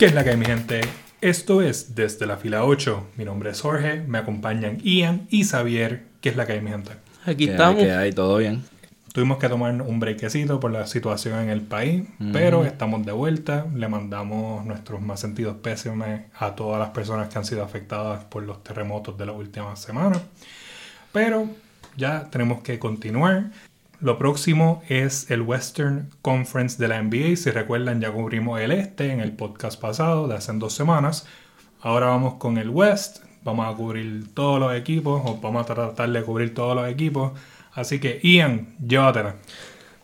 ¿Qué es la que hay, mi gente? Esto es Desde la Fila 8. Mi nombre es Jorge, me acompañan Ian y Xavier. ¿Qué es la que hay, mi gente? Aquí ¿Qué estamos. hay? ¿Qué hay? ¿Todo bien? Tuvimos que tomar un brequecito por la situación en el país, pero estamos de vuelta. Le mandamos nuestros más sentidos pésimes a todas las personas que han sido afectadas por los terremotos de las últimas semanas. Pero ya tenemos que continuar. Lo próximo es el Western Conference de la NBA. Si recuerdan, ya cubrimos el este en el podcast pasado de hace dos semanas. Ahora vamos con el West. Vamos a cubrir todos los equipos, o vamos a tratar de cubrir todos los equipos. Así que, Ian, llévatela.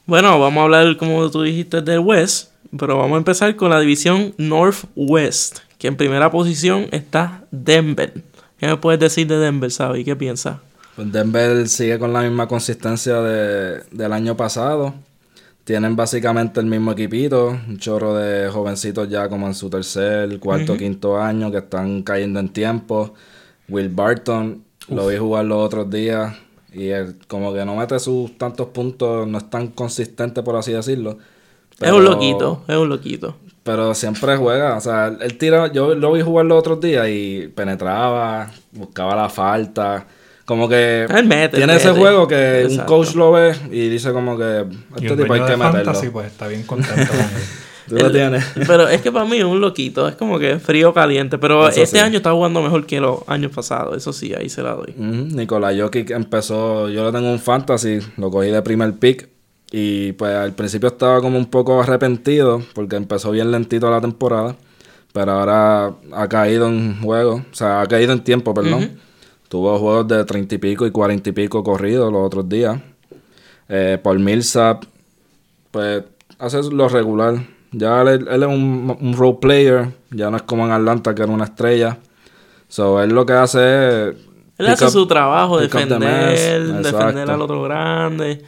Bueno, vamos a hablar, como tú dijiste, del West. Pero vamos a empezar con la división Northwest. Que en primera posición está Denver. ¿Qué me puedes decir de Denver, Sabi? ¿Qué piensas? Pues Denver sigue con la misma consistencia de- del año pasado. Tienen básicamente el mismo equipito, un chorro de jovencitos ya como en su tercer, cuarto, quinto año que están cayendo en tiempo. Will Barton, lo vi jugar los otros días y él como que no mete sus tantos puntos, no es tan consistente por así decirlo. Es un loquito, es un loquito. Pero siempre juega, o sea, él tira, yo lo vi jugar los otros días y penetraba, buscaba la falta, como que mete, tiene ese juego que un coach lo ve y dice como que este tipo hay que de meterlo. Fantasy, pues está bien contento con él. Tú lo Él- tienes. Pero es que para mí es un loquito, es como que frío caliente. Pero Eso este sí. año está jugando mejor que los años pasados, eso sí, ahí se la doy. Ujú, Nicolás Jokic empezó, yo lo tengo en fantasy, lo cogí de primer pick y pues al principio estaba como un poco arrepentido porque empezó bien lentito la temporada, pero ahora ha caído en juego, o sea, ha caído en tiempo, perdón. Tuvo juegos de 30 y pico y 40 y pico corridos los otros días. Eh, Paul Millsap, pues hace lo regular. Ya él, él es un, un role player, ya no es como en Atlanta que era una estrella. So, él lo que hace es Él hace up- su trabajo, defender, defender al otro grande.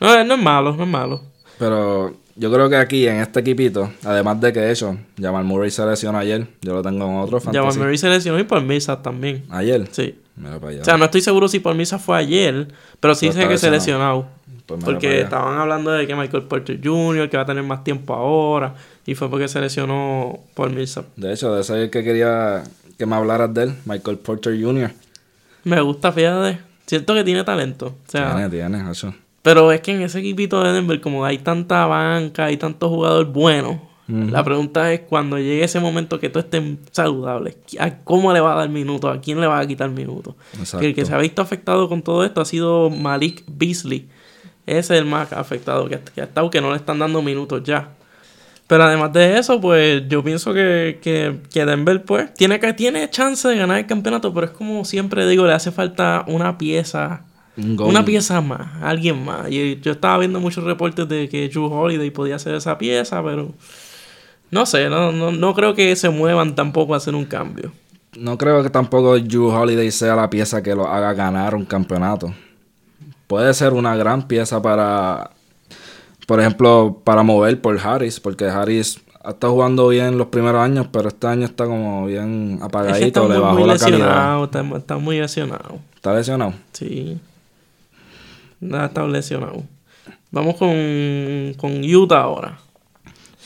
No, no es malo, no es malo. Pero yo creo que aquí en este equipito, además de que eso, Jamal Murray se lesionó ayer. Yo lo tengo en otro Jamal fantasy. Murray se lesionó y por Millsap también. Ayer. Sí. Mira para allá. O sea, no estoy seguro si por Millsap fue ayer, pero sí Pero sé que se lesionó. Pues Porque estaban hablando de que Michael Porter Jr., que va a tener más tiempo ahora, y fue porque se lesionó por Millsap. De hecho, de ese es el que quería que me hablaras de él, Michael Porter Jr. Me gusta, fíjate. Siento que tiene talento. O sea, Tiene, tiene, eso. Pero es que en ese equipito de Denver, como hay tanta banca, hay tantos jugadores buenos, la pregunta es cuando llegue ese momento que todos estén saludables, ¿a ¿cómo le va a dar minutos? ¿A quién le va a quitar minutos? El que se ha visto afectado con todo esto ha sido Malik Beasley. Ese es el más afectado que, que ha estado, que no le están dando minutos ya. Pero además de eso, pues yo pienso que, que, que Denver, pues, tiene, que, tiene chance de ganar el campeonato, pero es como siempre digo, le hace falta una pieza Un una pieza más, alguien más. Y yo estaba viendo muchos reportes de que Drew Holiday podía hacer esa pieza, pero no sé, no, no, no creo que se muevan tampoco a hacer un cambio. No creo que tampoco Drew Holiday sea la pieza que lo haga ganar un campeonato. Puede ser una gran pieza para, por ejemplo, para mover por Harris, porque Harris está jugando bien los primeros años, pero este año está como bien Es que apagadito, está le muy, bajó muy la calidad. lesionado, está, está muy lesionado. ¿Está lesionado? Sí. Nada, está lesionado. Vamos con, con Utah ahora.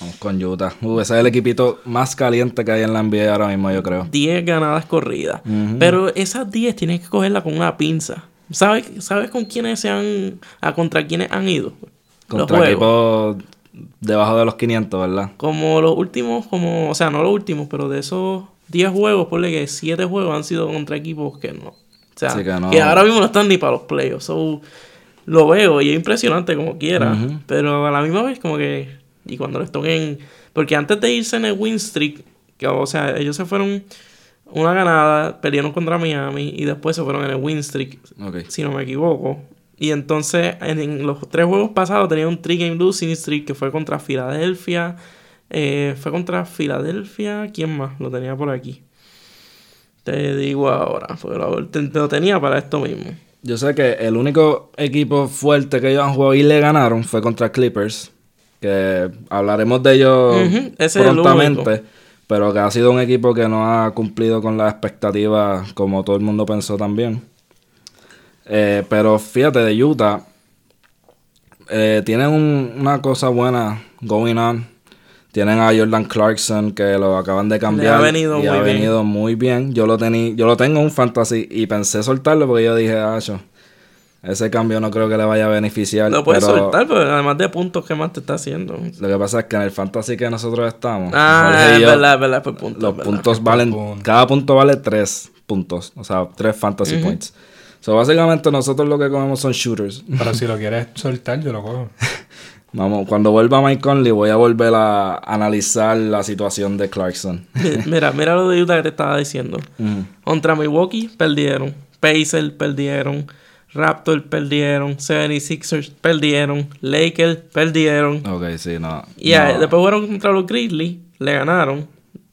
Vamos con Utah. Uh, ese es el equipito más caliente que hay en la NBA ahora mismo, yo creo. 10 ganadas corridas. Pero esas 10 tienes que cogerla con una pinza. ¿Sabes, ¿Sabes con quiénes se han. a contra quiénes han ido? Contra equipos debajo de los 500, ¿verdad? Como los últimos, como, o sea, no los últimos, pero de esos 10 juegos, ponle que 7 juegos han sido contra equipos que no. O sea, que, que no. ahora mismo no están ni para los playoffs. So, lo veo y es impresionante como quiera. Pero a la misma vez, como que. Y cuando les toquen. Porque antes de irse en el win streak, que, o sea, ellos se fueron una ganada, perdieron contra Miami y después se fueron en el win streak si no me equivoco. Y entonces en, en los tres juegos pasados tenía un 3 game losing streak que fue contra Filadelfia. eh, fue contra Filadelfia. ¿Quién más? Lo tenía por aquí. Te digo ahora, porque lo, te- lo tenía para esto mismo. Yo sé que el único equipo fuerte que ellos han jugado y le ganaron fue contra Clippers. Que hablaremos de ellos Ujú, ese es el prontamente. pero que ha sido un equipo que no ha cumplido con las expectativas como todo el mundo pensó también. Eh, pero fíjate, de Utah, eh, tienen un- una cosa buena going on. Tienen a Jordan Clarkson que lo acaban de cambiar ha venido y ha muy bien. venido muy bien. Yo lo tení, yo lo tengo en un fantasy y pensé soltarlo porque yo dije, ah, yo, ese cambio no creo que le vaya a beneficiar. Lo puedes pero soltar, pero además de puntos, ¿qué más te está haciendo? Lo que pasa es que en el fantasy que nosotros estamos, Ah, es yo, verdad, es verdad, por puntos. los verdad. puntos valen, cada punto vale tres puntos, o sea, tres fantasy points. So, básicamente nosotros lo que comemos son shooters. Pero si lo quieres soltar, yo lo cojo. Vamos, cuando vuelva Mike Conley voy a volver a analizar la situación de Clarkson. Mira, mira lo de Utah que te estaba diciendo. Contra Milwaukee perdieron. Pacers perdieron. Raptors perdieron. 76ers perdieron. Lakers perdieron. Ok, sí, no. Y no. después fueron contra los Grizzlies. Le ganaron.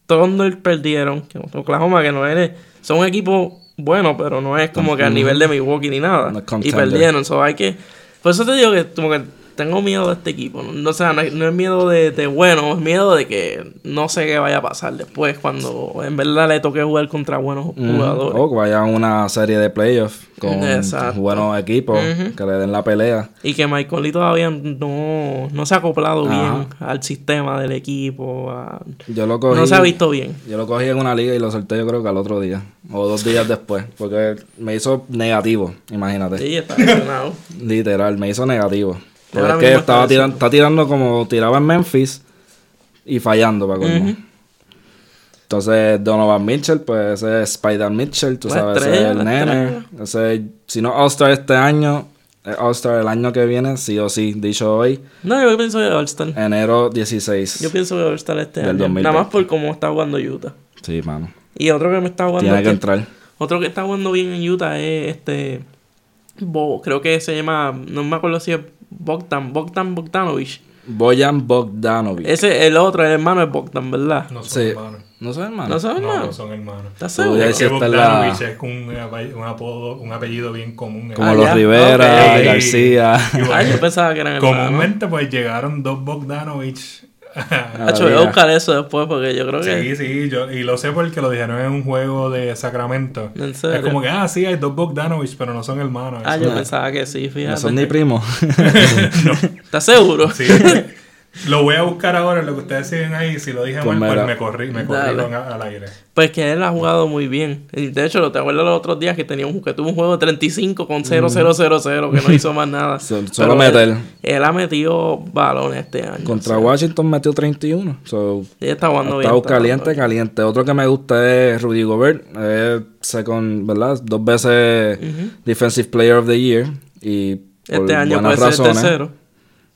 Thunder perdieron. Oklahoma que no es... Son un equipo bueno, pero no es como que al nivel de Milwaukee ni nada. No y perdieron. So hay que... Por eso te digo que como que tengo miedo de este equipo. No, o sea, no, no es miedo de, de bueno, es miedo de que no sé qué vaya a pasar después cuando en verdad le toque jugar contra buenos jugadores. O que vayan a una serie de playoffs con Exacto. buenos equipos que le den la pelea. Y que Mike Conley todavía no, no se ha acoplado Ajá. bien al sistema del equipo. a- Yo lo cogí. no se ha visto bien. Yo lo cogí en una liga y lo solté yo creo que al otro día. O dos días después. Porque me hizo negativo, imagínate. Sí, está lesionado. Literal, me hizo negativo. Porque Ahora es que estaba tirando, está tirando como tiraba en Memphis y fallando para colmo. Entonces, Donovan Mitchell, pues ese es Spider Mitchell, tú La sabes, ese es el nene. Ese, si no All-Star este año, All-Star el año que viene, sí o sí, dicho hoy, No, yo pienso que All-Star. enero 16. Yo pienso que All-Star este año. 2020. Nada más por cómo está jugando Utah. Sí, mano. Y otro que me está jugando. Tiene que que- entrar. Otro que está jugando bien en Utah es este. Bo, creo que se llama. No me acuerdo si es Bogdan. Bogdan Bogdanovich. Boyan Bogdanovic. Ese, el otro, el hermano es Bogdan, ¿verdad? No son Sí. hermanos. ¿No sé, hermano? ¿No sabes No, hermano? no son hermanos. ¿Estás seguro? hiciste la- Bogdanovich es un, un apodo, un apellido bien común. Como Ah, los ya. Rivera. García. Y bueno, Ay, yo pensaba que eran hermanos. comúnmente pues llegaron dos Bogdanovich. Hacho, voy a buscar eso después porque yo creo que. sí, sí, yo, y lo sé porque lo dijeron en un juego de Sacramento. ¿En serio? Es como que, ah, sí, hay dos Bogdanovich, pero no son hermanos. Ah, yo pensaba que sí, fíjate. No son ni primos. ¿Estás seguro? Sí, lo voy a buscar ahora lo que ustedes siguen ahí. Si lo dije Pues mal, pues me corrí, me corrieron al aire. Pues que él ha jugado muy bien. Y de hecho, te acuerdas los otros días que tenía un, que tuvo un juego de 35 con 0 0 0 0 que no hizo más nada. So- Pero solo él- meter. Él, ha metido balones este año. Contra o sea, Washington metió 31. So, Él está jugando bien. Está caliente, bien. caliente. Otro que me gusta es Rudy Gobert. Es second, ¿verdad? Dos veces Defensive Player of the Year. Y por Este año puede buenas ser el razones. tercero.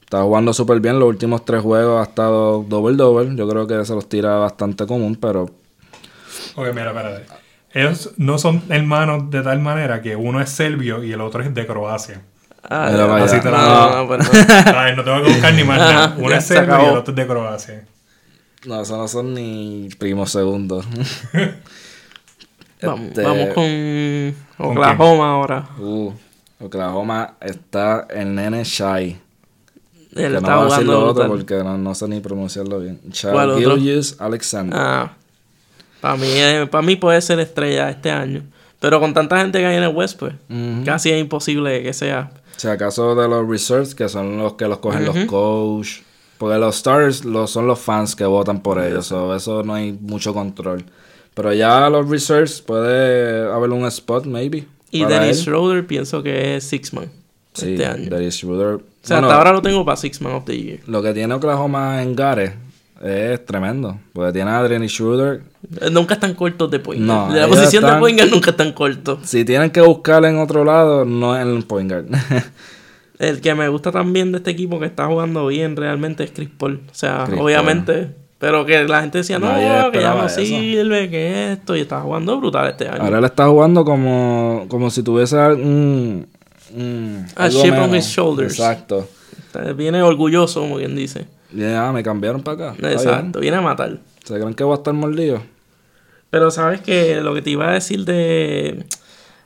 Está jugando súper bien. Los últimos tres juegos ha estado double-double. Yo creo que se los tira bastante común, pero Ok, mira, espérate. Ellos no son hermanos de tal manera que uno es serbio y el otro es de Croacia. Ah, vaya. Así te la no, no, no, pues no. Ay, no tengo que buscar ni más nada. Uno es se serbio y el otro es de Croacia. no, esos no son ni primos segundos. Vamos, Este- vamos con ¿Con Oklahoma ahora. Uh, Oklahoma está el nene Shy. Él que no está voy a decir jugando lo otro porque no, no sé ni pronunciarlo bien. Gilgeous Alexander. Ah, para mí, eh, para mí puede ser estrella este año. Pero con tanta gente que hay en el West, pues, casi es imposible que sea. Si acaso de los reserves, que son los que los cogen los coach. Porque los stars los, son los fans que votan por ellos. so eso no hay mucho control. Pero ya los reserves puede haber un spot, maybe. Y Dennis. Schroeder pienso que es Six Man Sí, este año. Dennis Schroeder. O sea, Bueno, hasta ahora lo tengo para Six Man of the Year. Lo que tiene Oklahoma en Gare es tremendo. Porque tiene a Dennis Schroeder. Eh, Nunca están cortos de point No, guard. de la posición de point guard nunca están cortos. Si tienen que buscar en otro lado, no en el point guard. El que me gusta también de este equipo que está jugando bien realmente es Chris Paul. O sea, Chris obviamente. Pero que la gente decía, no, que ya no eso. sirve, que esto. Y está jugando brutal este año. Ahora él está jugando como, como si tuviese un... un A algo chip on his shoulders. Exacto. Viene orgulloso, como quien dice. Ya, me cambiaron para acá. Exacto, viene a matar. ¿Se creen que voy a estar mordido? Pero sabes que lo que te iba a decir de.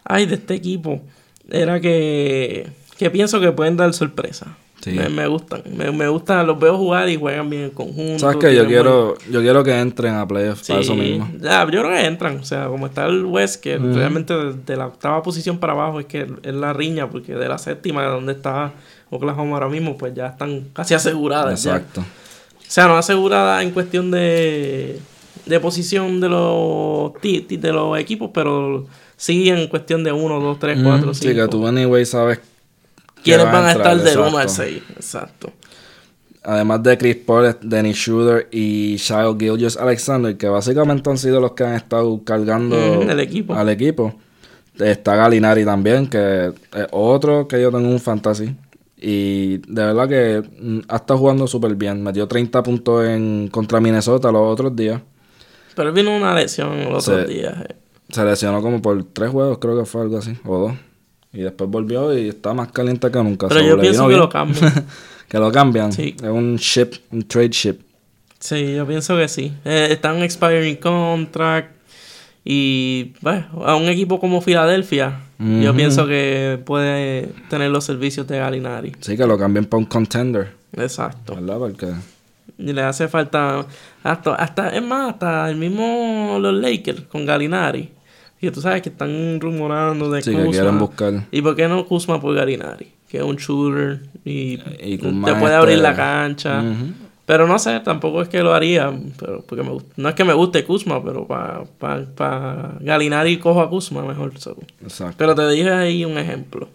Ay, de este equipo. Era que. Que pienso que pueden dar sorpresa. Sí. Me, me gustan. Me, me gustan, los veo jugar y juegan bien en conjunto. ¿Sabes qué? Yo buen- quiero, yo quiero que entren a playoffs para eso mismo. ya, yo creo que entran. O sea, como está el West, que realmente de, de la octava posición para abajo es que es la riña, porque de la séptima, donde está Oklahoma ahora mismo, pues ya están casi aseguradas. ya. Exacto. sea, no asegurada en cuestión de, de posición de los, de los equipos, pero sí en cuestión de 1, 2, 3, 4, Ujú, 5. Sí, que tú anyway sabes ¿Quiénes van a estar del 1 exacto. al 6? Exacto. Además de Chris Paul, Dennis Schroeder y Shai Gilgeous Alexander, que básicamente han sido los que han estado cargando Ujú, el equipo. al equipo. Está Galinari también, que es otro que yo tengo un fantasy. Y de verdad que mm, ha estado jugando súper bien. Metió 30 puntos en contra Minnesota los otros días. Pero vino una lesión los otros días. eh. Se lesionó como por tres juegos, creo que fue algo así, o dos. Y después volvió y está más caliente que nunca. Pero yo pienso que lo cambian. que lo cambian. Sí. Es un ship, un trade ship. Sí, yo pienso que sí. Eh, está en expiring contract. Y bueno, a un equipo como Filadelfia, yo pienso que puede tener los servicios de Galinari. Sí, que lo cambien para un contender. Exacto. ¿Verdad? Porque. Y le hace falta. Hasta, hasta, es más, hasta el mismo los Lakers con Galinari. Y tú sabes que están rumorando de Sí, que quieren buscar. ¿Y por qué no Kuzma por Galinari? Que es un shooter y, Y te puede este- abrir la cancha. Pero no sé, tampoco es que lo haría. Pero porque me no es que me guste Kuzma, pero para pa, pa Galinari cojo a Kuzma mejor. so. Exacto. Pero te dije ahí un ejemplo.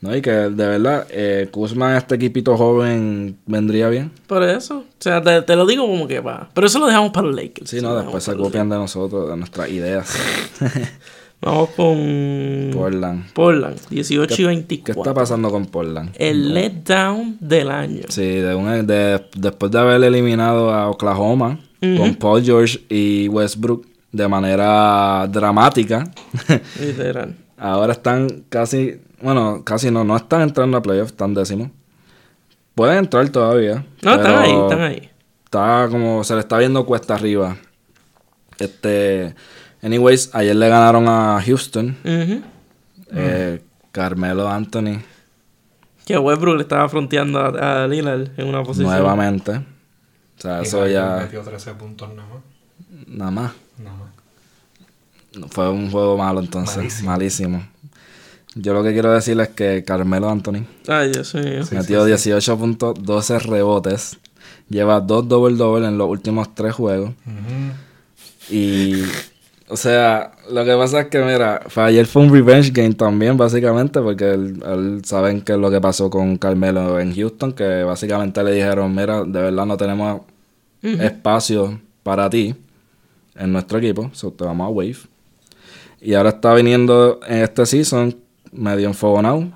No, y que de verdad, eh, Kuzma, este equipito joven, vendría bien. Por eso, o sea, te, te lo digo como que va. Pero eso lo dejamos para los Lakers. Sí, no, después se copian de nosotros, de nuestras ideas. Vamos con Portland. Portland, 18 y ¿Qué 24. está pasando con Portland? El letdown del año. Sí, de un- de- después de haber eliminado a Oklahoma con Paul George y Westbrook de manera dramática, Literal. ahora están casi, bueno, casi no, no están entrando a playoffs, están décimos. Pueden entrar todavía. No, están ahí, están ahí. Está como, se le está viendo cuesta arriba. Este, anyways, ayer le ganaron a Houston. Eh, Carmelo Anthony Que Westbrook le estaba fronteando a, a Lillard en una posición. nuevamente. O sea, Y eso ya, Metió 13 puntos nada más. nada más. Nada más. Fue un juego malo entonces, Malísimo. malísimo. Yo lo que quiero decirles es que Carmelo Anthony Ay, mío. metió 18 puntos, 12 rebotes, lleva dos double en los últimos tres juegos. Y, o sea, lo que pasa es que, mira, fue- ayer fue un revenge game también, básicamente, porque él, él- saben que es lo que pasó con Carmelo en Houston, que básicamente le dijeron, mira, de verdad no tenemos espacio para ti en nuestro equipo, so te vamos a wave. Y ahora está viniendo en este season medio enfogonado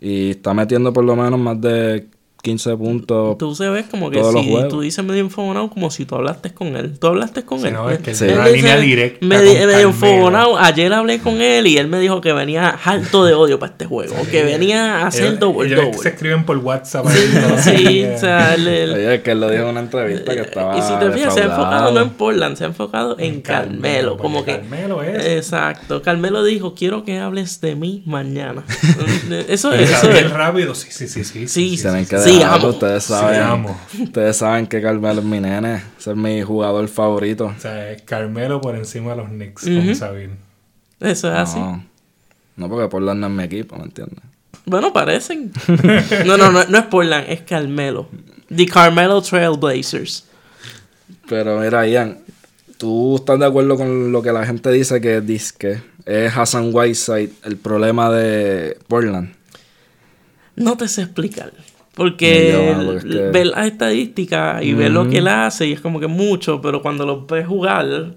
y está metiendo por lo menos más de 15 puntos. Tú se ves como que si tú dices medio enfogonado como si tú hablaste con él. Tú hablaste con Sí, él. no, es que Sí. Él una dice, línea directa. medio Carmelo. enfogonado. Ayer hablé con él y él me dijo que venía harto de odio para este juego. que venía a hacer Ellos- double ellos se escriben por WhatsApp. ahí, todo Sí, o sea, él- él- Oye, que él lo dijo en una entrevista que estaba. y si te fijas, se ha enfocado no en Portland, se ha enfocado en Carmelo. Como que Carmelo es. Exacto. Carmelo dijo, quiero que hables de mí mañana. eso es, eso es. bien rápido. Sí, sí, sí. Sí, Sí, Amo. ustedes Sí, saben. amo. Ustedes saben que Carmelo es mi nene. Ese es mi jugador favorito. O sea, es Carmelo por encima de los Knicks, como saben. Eso es así. No, no porque Portland no es mi equipo, ¿me entiendes? Bueno, parecen. No, no, no, no es Portland, es Carmelo. The Carmelo Trailblazers. Pero mira, Ian, ¿tú estás de acuerdo con lo que la gente dice que disque es Hassan Whiteside el problema de Portland? No te sé explicar. Porque, No, yo, porque es que- ver las estadísticas y ver lo que él hace, y es como que mucho, pero cuando lo ves jugar,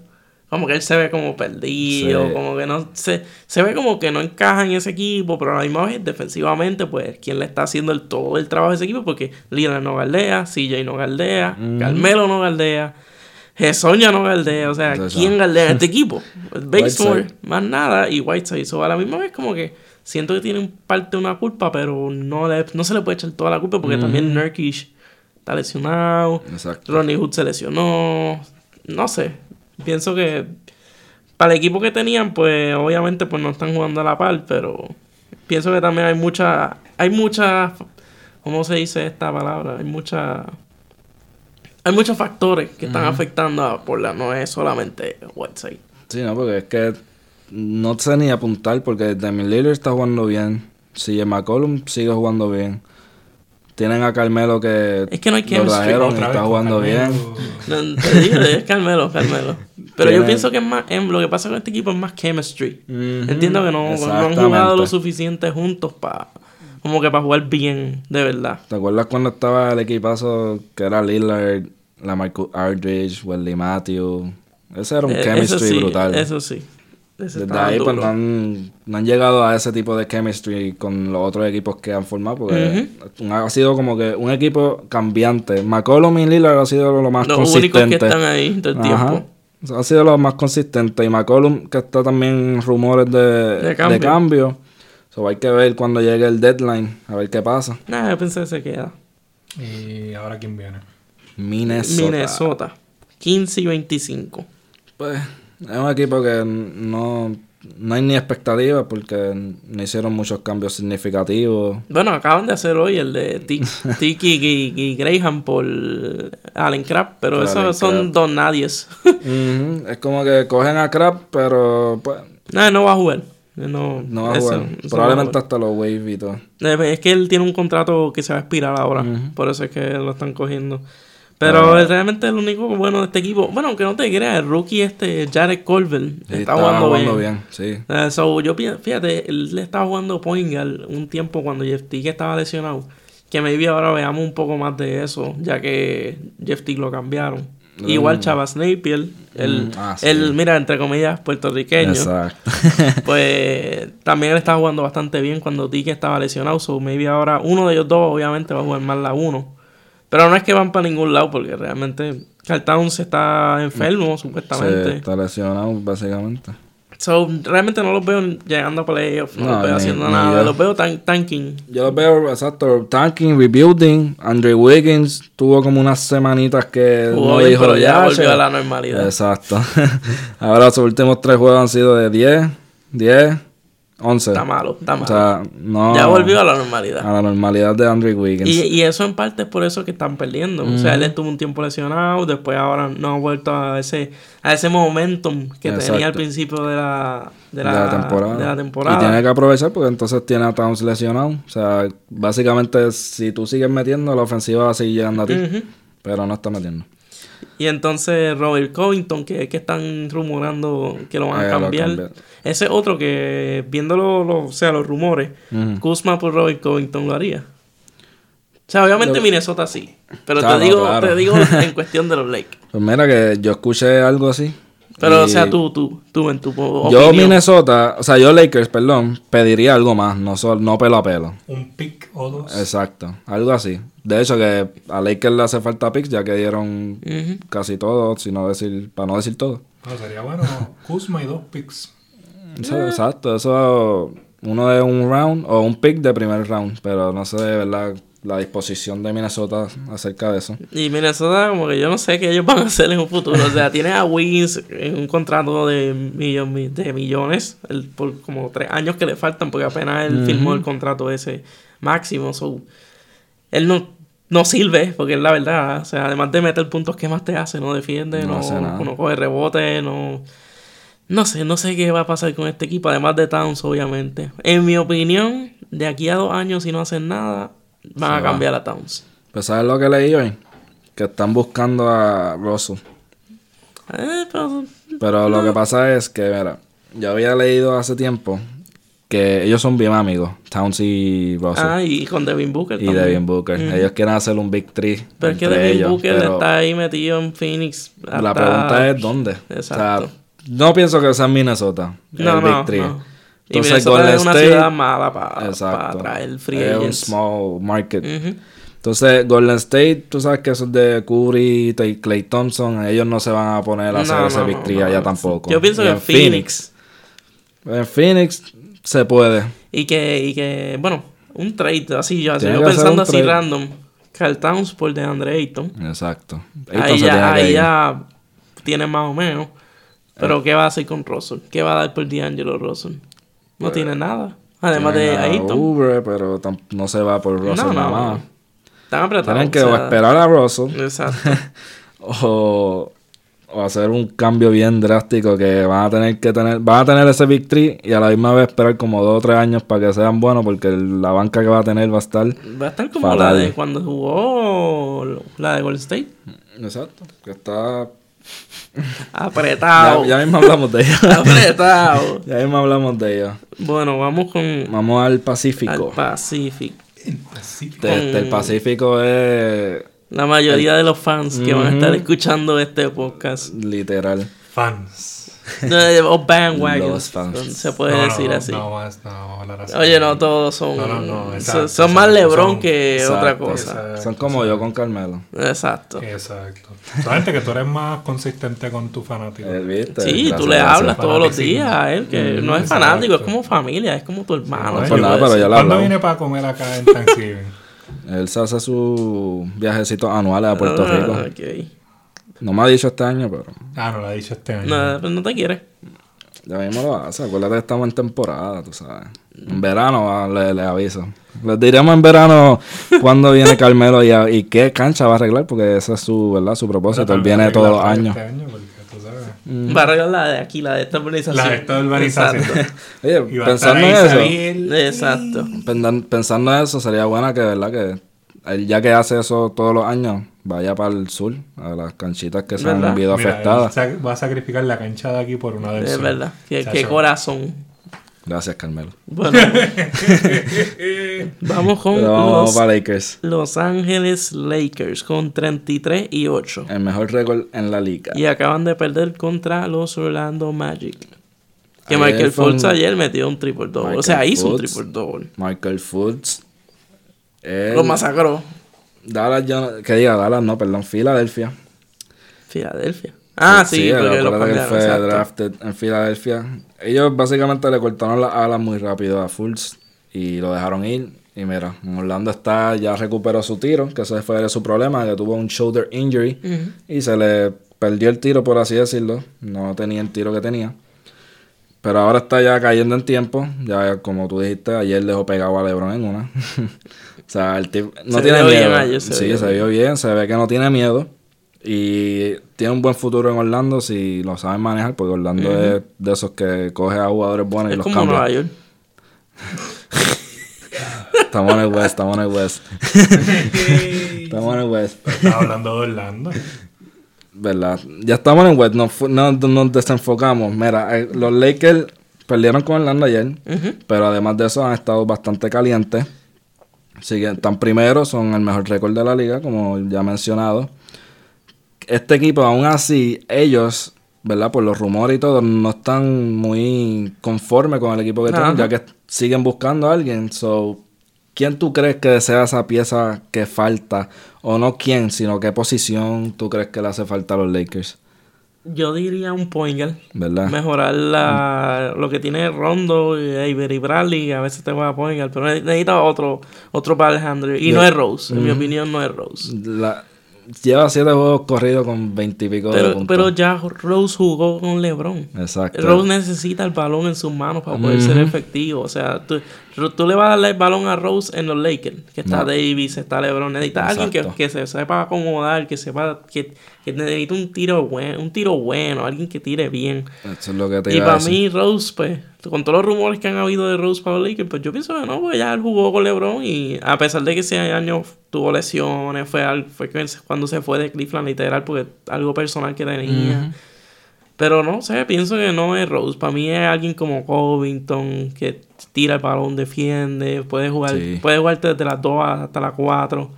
como que él se ve como perdido, Sí. como que no se, se ve como que no encaja en ese equipo, pero a la misma vez, defensivamente, pues, quien le está haciendo el, todo el trabajo de ese equipo, porque Lina no galdea, CJ no galdea, Carmelo no galdea, Gesoña no galdea, o sea. ¿quién galdea este equipo? Whiteside. más nada, y Whiteside. So, a la misma vez, como que siento que tiene un parte de una culpa, pero no, le, no se le puede echar toda la culpa porque también Nurkic está lesionado, Exacto. Ronnie Hood se lesionó, no sé. Pienso que para el equipo que tenían, pues obviamente pues no están jugando a la par, pero pienso que también hay mucha, hay mucha, ¿cómo se dice esta palabra? Hay mucha, hay muchos factores que están afectando a Portland, no es solamente Whiteside. Sí, no, porque es que no sé ni apuntar porque Damian Lillard está jugando bien. CJ McCollum sigue jugando bien. Tienen a Carmelo que, Es que no hay trajeron y vez está jugando Carmelo. bien. No, te digo, es Carmelo, Carmelo. Pero yo pienso que es más, em, lo que pasa con este equipo es más chemistry. Entiendo que no, no han jugado lo suficiente juntos para como que para jugar bien, de verdad. ¿Te acuerdas cuando estaba el equipazo que era Lillard, la Marcus Aldridge, Wesley Matthews? Ese era un Eh, chemistry eso sí, brutal. Eso sí. Desde ahí pues no han, no han llegado a ese tipo de chemistry con los otros equipos que han formado porque ha sido como que un equipo cambiante. McCollum y Lillard ha sido lo más Los consistente. únicos que están ahí todo el Ajá. tiempo. Ha sido lo más consistente. Y McCollum, que está también en rumores de, De de cambio. cambio. So, hay que ver cuando llegue el deadline, a ver qué pasa. Nah, yo pensé que se queda. Y ahora quién viene. Minnesota. Minnesota. 15 y 25. Pues es un equipo que no, no hay ni expectativas porque no hicieron muchos cambios significativos. Bueno, acaban de hacer hoy el de Ti- Tiki y, y Graham por Allen Crab, pero Por esos Allen son dos nadies. Es como que cogen a Crab, pero pues no, no va a jugar. No, no va a jugar. eso Probablemente a hasta los Wave y todo. Eh, Es que él tiene un contrato que se va a expirar ahora, por eso es que lo están cogiendo. Pero Ah. es realmente el único bueno de este equipo. Bueno, aunque no te creas, el rookie este, Jared Colvin, Sí, está estaba jugando, bien. sí. Eh, so, yo fíjate, él le estaba jugando point guard un tiempo cuando Jeff Teague estaba lesionado. Que maybe ahora veamos un poco más de eso, ya que Jeff Teague lo cambiaron. Mm. Igual Chavas Napier, el, Mm, ah, sí. el, mira, entre comillas, puertorriqueño. Exacto. Pues también él estaba jugando bastante bien cuando Teague estaba lesionado. So maybe ahora uno de ellos dos obviamente va a jugar más la uno. Pero no es que van para ningún lado porque realmente Carl Towns está enfermo Se supuestamente. está lesionado, básicamente. So, realmente no los veo llegando a playoffs, no, No, los veo ni- haciendo ni nada, yo. los veo tan tanking. Yo los veo, exacto, tanking, rebuilding. Andre Wiggins tuvo como unas semanitas que Jugó no bien, dijo pero ya "Ya, volvió che". a la normalidad. Exacto. Ahora sus últimos tres juegos han sido de 10, 10, 11. Está malo, está malo. O sea, no. ya volvió a la normalidad. a la normalidad de Andre Wiggins. Y, y eso en parte es por eso que están perdiendo. O sea, él estuvo un tiempo lesionado, después ahora no ha vuelto a ese, a ese momentum que tenía al principio de la, de de la, temporada. de la temporada. Y tiene que aprovechar porque entonces tiene a Towns lesionado. O sea, básicamente si tú sigues metiendo, la ofensiva va a seguir llegando a ti. Pero no está metiendo. Y entonces Robert Covington, que es que están rumorando que lo van Eh, a lo cambiar. Ese otro que, viendo lo- lo- o sea, los rumores, Ujú. Kuzma por Robert Covington lo haría. O sea, obviamente Minnesota sí. Pero Claro, te digo, claro. te digo en cuestión de los Lakers. Pues mira que yo escuché algo así. Pero, o sea, tú, tú, tú en tu po- Yo opinión. Minnesota, o sea, yo Lakers, perdón, pediría algo más, no, sol- no pelo a pelo. Un pick o dos. Exacto, algo así. De hecho que a Lakers le hace falta picks ya que dieron casi todo, si no decir, para no decir todo. No, sería bueno Kuzma y dos picks. Eso- Exacto, eso uno de un round o un pick de primer round, pero no sé de verdad la disposición de Minnesota acerca de eso. Y Minnesota, como que yo no sé qué ellos van a hacer en un futuro. O sea, tiene a Wiggins en un contrato de, millon- de millones el- por como tres años que le faltan, porque apenas él firmó el contrato ese máximo. So, él no, no sirve, porque es la verdad. O sea, además de meter puntos, ¿qué más te hace? No defiende, No no, hace nada. no coge rebote, no. No sé, no sé qué va a pasar con este equipo, además de Towns, obviamente. En mi opinión, de aquí a dos años, si no hacen nada, van a cambiar a Towns. Pues ¿sabes lo que leí hoy? Que están buscando a Russell. Eh, pero Pero lo que pasa es que, mira, yo había leído hace tiempo que ellos son bien amigos, Towns y Russell. Ah, y con Devin Booker y también. Devin Booker. Ujú. Ellos quieren hacer un Big Three. Pero es que Devin ellos, Booker está ahí metido en Phoenix. La hasta- pregunta es dónde. Exacto. O sea, no pienso que sea en Minnesota. No, el no, Big Three. no. Y Entonces, Minnesota Golden es una State- ciudad mala para Exacto. traer free es un small market. Entonces, Golden State, tú sabes que eso es de Curry, y Clay Thompson. Ellos no se van a poner a hacer No, ese no, allá no. tampoco. Yo pienso Y que en Phoenix. En Phoenix se puede. Y que, y que, bueno, un trade así, yo, yo pensando así trade. random. Carl Towns por DeAndre Ayton. Exacto. Ayton Ahí, se ya, ahí ya tiene más o menos. Eh. Pero ¿qué va a hacer con Russell? ¿Qué va a dar por D'Angelo Russell? No tiene nada. Además de Ayton. Ubre, pero no se va por Russell No, nada más. Están apretados. Tienen que o sea, esperar a Russell Exacto. o o hacer un cambio bien drástico que van a tener que tener, van a tener ese Big Three y a la misma vez esperar como dos o tres años para que sean buenos porque la banca que va a tener va a estar Va a estar como la de cuando jugó la de Golden State. Exacto, que está Apretado. ya mismo hablamos de ella. Apretado. ya mismo hablamos de ella. Bueno, vamos con Vamos al al Pacífico. Este, este, el Pacífico es La mayoría de los fans que van a estar escuchando este podcast. literal. Fans. No, O bandwagons. Los fans. Se puede No, decir no, así. Oye, no, todos son. No, no, no, son- exacto, son más Lebron son- que otra cosa. exacto. Son como yo con Carmelo. Exacto. Exacto. Solamente que tú eres más consistente con tu fanático. Eh, ¿viste? Sí, Gracias, tú le hablas todos los días a él, que no es exacto. fanático, es como familia, es como tu hermano. Nada, pero ya le ¿Cuándo viene para comer acá en Thanksgiving? Él se hace sus viajecitos anuales a Puerto Ah, Rico. No me ha dicho este año, pero ah, no lo ha dicho este año. No, pues no te quiere. ya mismo lo hace. Acuérdate que estamos en temporada, tú sabes. En verano le, le aviso. Les diremos en verano cuándo viene Carmelo y, a- y qué cancha va a arreglar, porque ese es su, ¿verdad? su propósito. Él viene todos los años. Este año porque tú sabes. Va a arreglar la de aquí, la de esta urbanización. La de esta urbanización. Oye, Y va a estar pensando en eso. Exacto. pensando en eso, sería buena que, ¿verdad? Que él, ya que hace eso todos los años, vaya para el sur, a las canchitas que se han visto afectadas. va a sacrificar la cancha de aquí por una del Es verdad. Qué, corazón. Gracias, Carmelo. Bueno. vamos con vamos los para Lakers. Los Ángeles Lakers con 33 y 8. El mejor récord en la liga. Y acaban de perder contra los Orlando Magic. Que Ayer Michael Fultz ayer metió un triple double. O sea, hizo un triple double. Michael Fultz. Él- Lo masacró. Dallas, yo que diga Dallas, no, perdón, Filadelfia. Filadelfia. Ah, sí, porque lo que fue exacto. drafted en Filadelfia. Ellos básicamente le cortaron las alas muy rápido a Fultz y lo dejaron ir. Y mira, Orlando está, ya recuperó su tiro, que ese fue su problema, que tuvo un shoulder injury y se le perdió el tiro, por así decirlo. No tenía el tiro que tenía. Pero ahora está ya cayendo en tiempo. Ya como tú dijiste, ayer dejó pegado a LeBron en una. o sea, el tipo no Se tiene vio miedo. se sí, vio se vio bien. Se ve que no tiene miedo. Y tiene un buen futuro en Orlando si lo saben manejar, porque Orlando es de esos que coge a jugadores buenos y los como cambia. Nueva York. Estamos en el West, estamos en el West. estamos en el West. Estaba hablando de Orlando. ¿Verdad? Ya estamos en el West, nos, no- nos desenfocamos. Mira, eh, los Lakers perdieron con Orlando ayer, pero además de eso han estado bastante calientes. Siguen, están primeros, son el mejor récord de la liga, como ya mencionado. Este equipo, aún así, ellos, ¿verdad? Por los rumores y todo, no están muy conformes con el equipo que tienen, ya que siguen buscando a alguien. So, ¿quién tú crees que sea esa pieza que falta? O no quién, sino qué posición tú crees que le hace falta a los Lakers, Yo diría un point guard. ¿verdad? Mejorar la, lo que tiene Rondo y Avery Bradley. A veces te va a point guard, pero ne- necesita otro, otro ball handler. Y no es Rose. En mi opinión, no es Rose. La- lleva siete juegos corridos con veintipico de Pero, puntos. pero ya Rose jugó con LeBron. Exacto. Rose necesita el balón en sus manos para poder ser efectivo. O sea, tú, tú le vas a darle el balón a Rose en los Lakers. Que está No. Davis, está LeBron. Necesita alguien que, Exacto. que se sepa acomodar, que sepa que, que necesita un tiro bueno, un tiro bueno, alguien que tire bien. Eso es lo que te Y iba a para decir. mí, Rose, pues, con todos los rumores que han habido de Rose para los Lakers, pues yo pienso que no, pues ya él jugó con LeBron y a pesar de que ese año tuvo lesiones, fue, al- fue cuando se fue de Cleveland literal, porque algo personal que tenía. Pero no sé, pienso que no es Rose. Para mí es alguien como Covington, que tira el balón, defiende, puede jugar, Sí. puede jugar desde las 2 hasta las 4.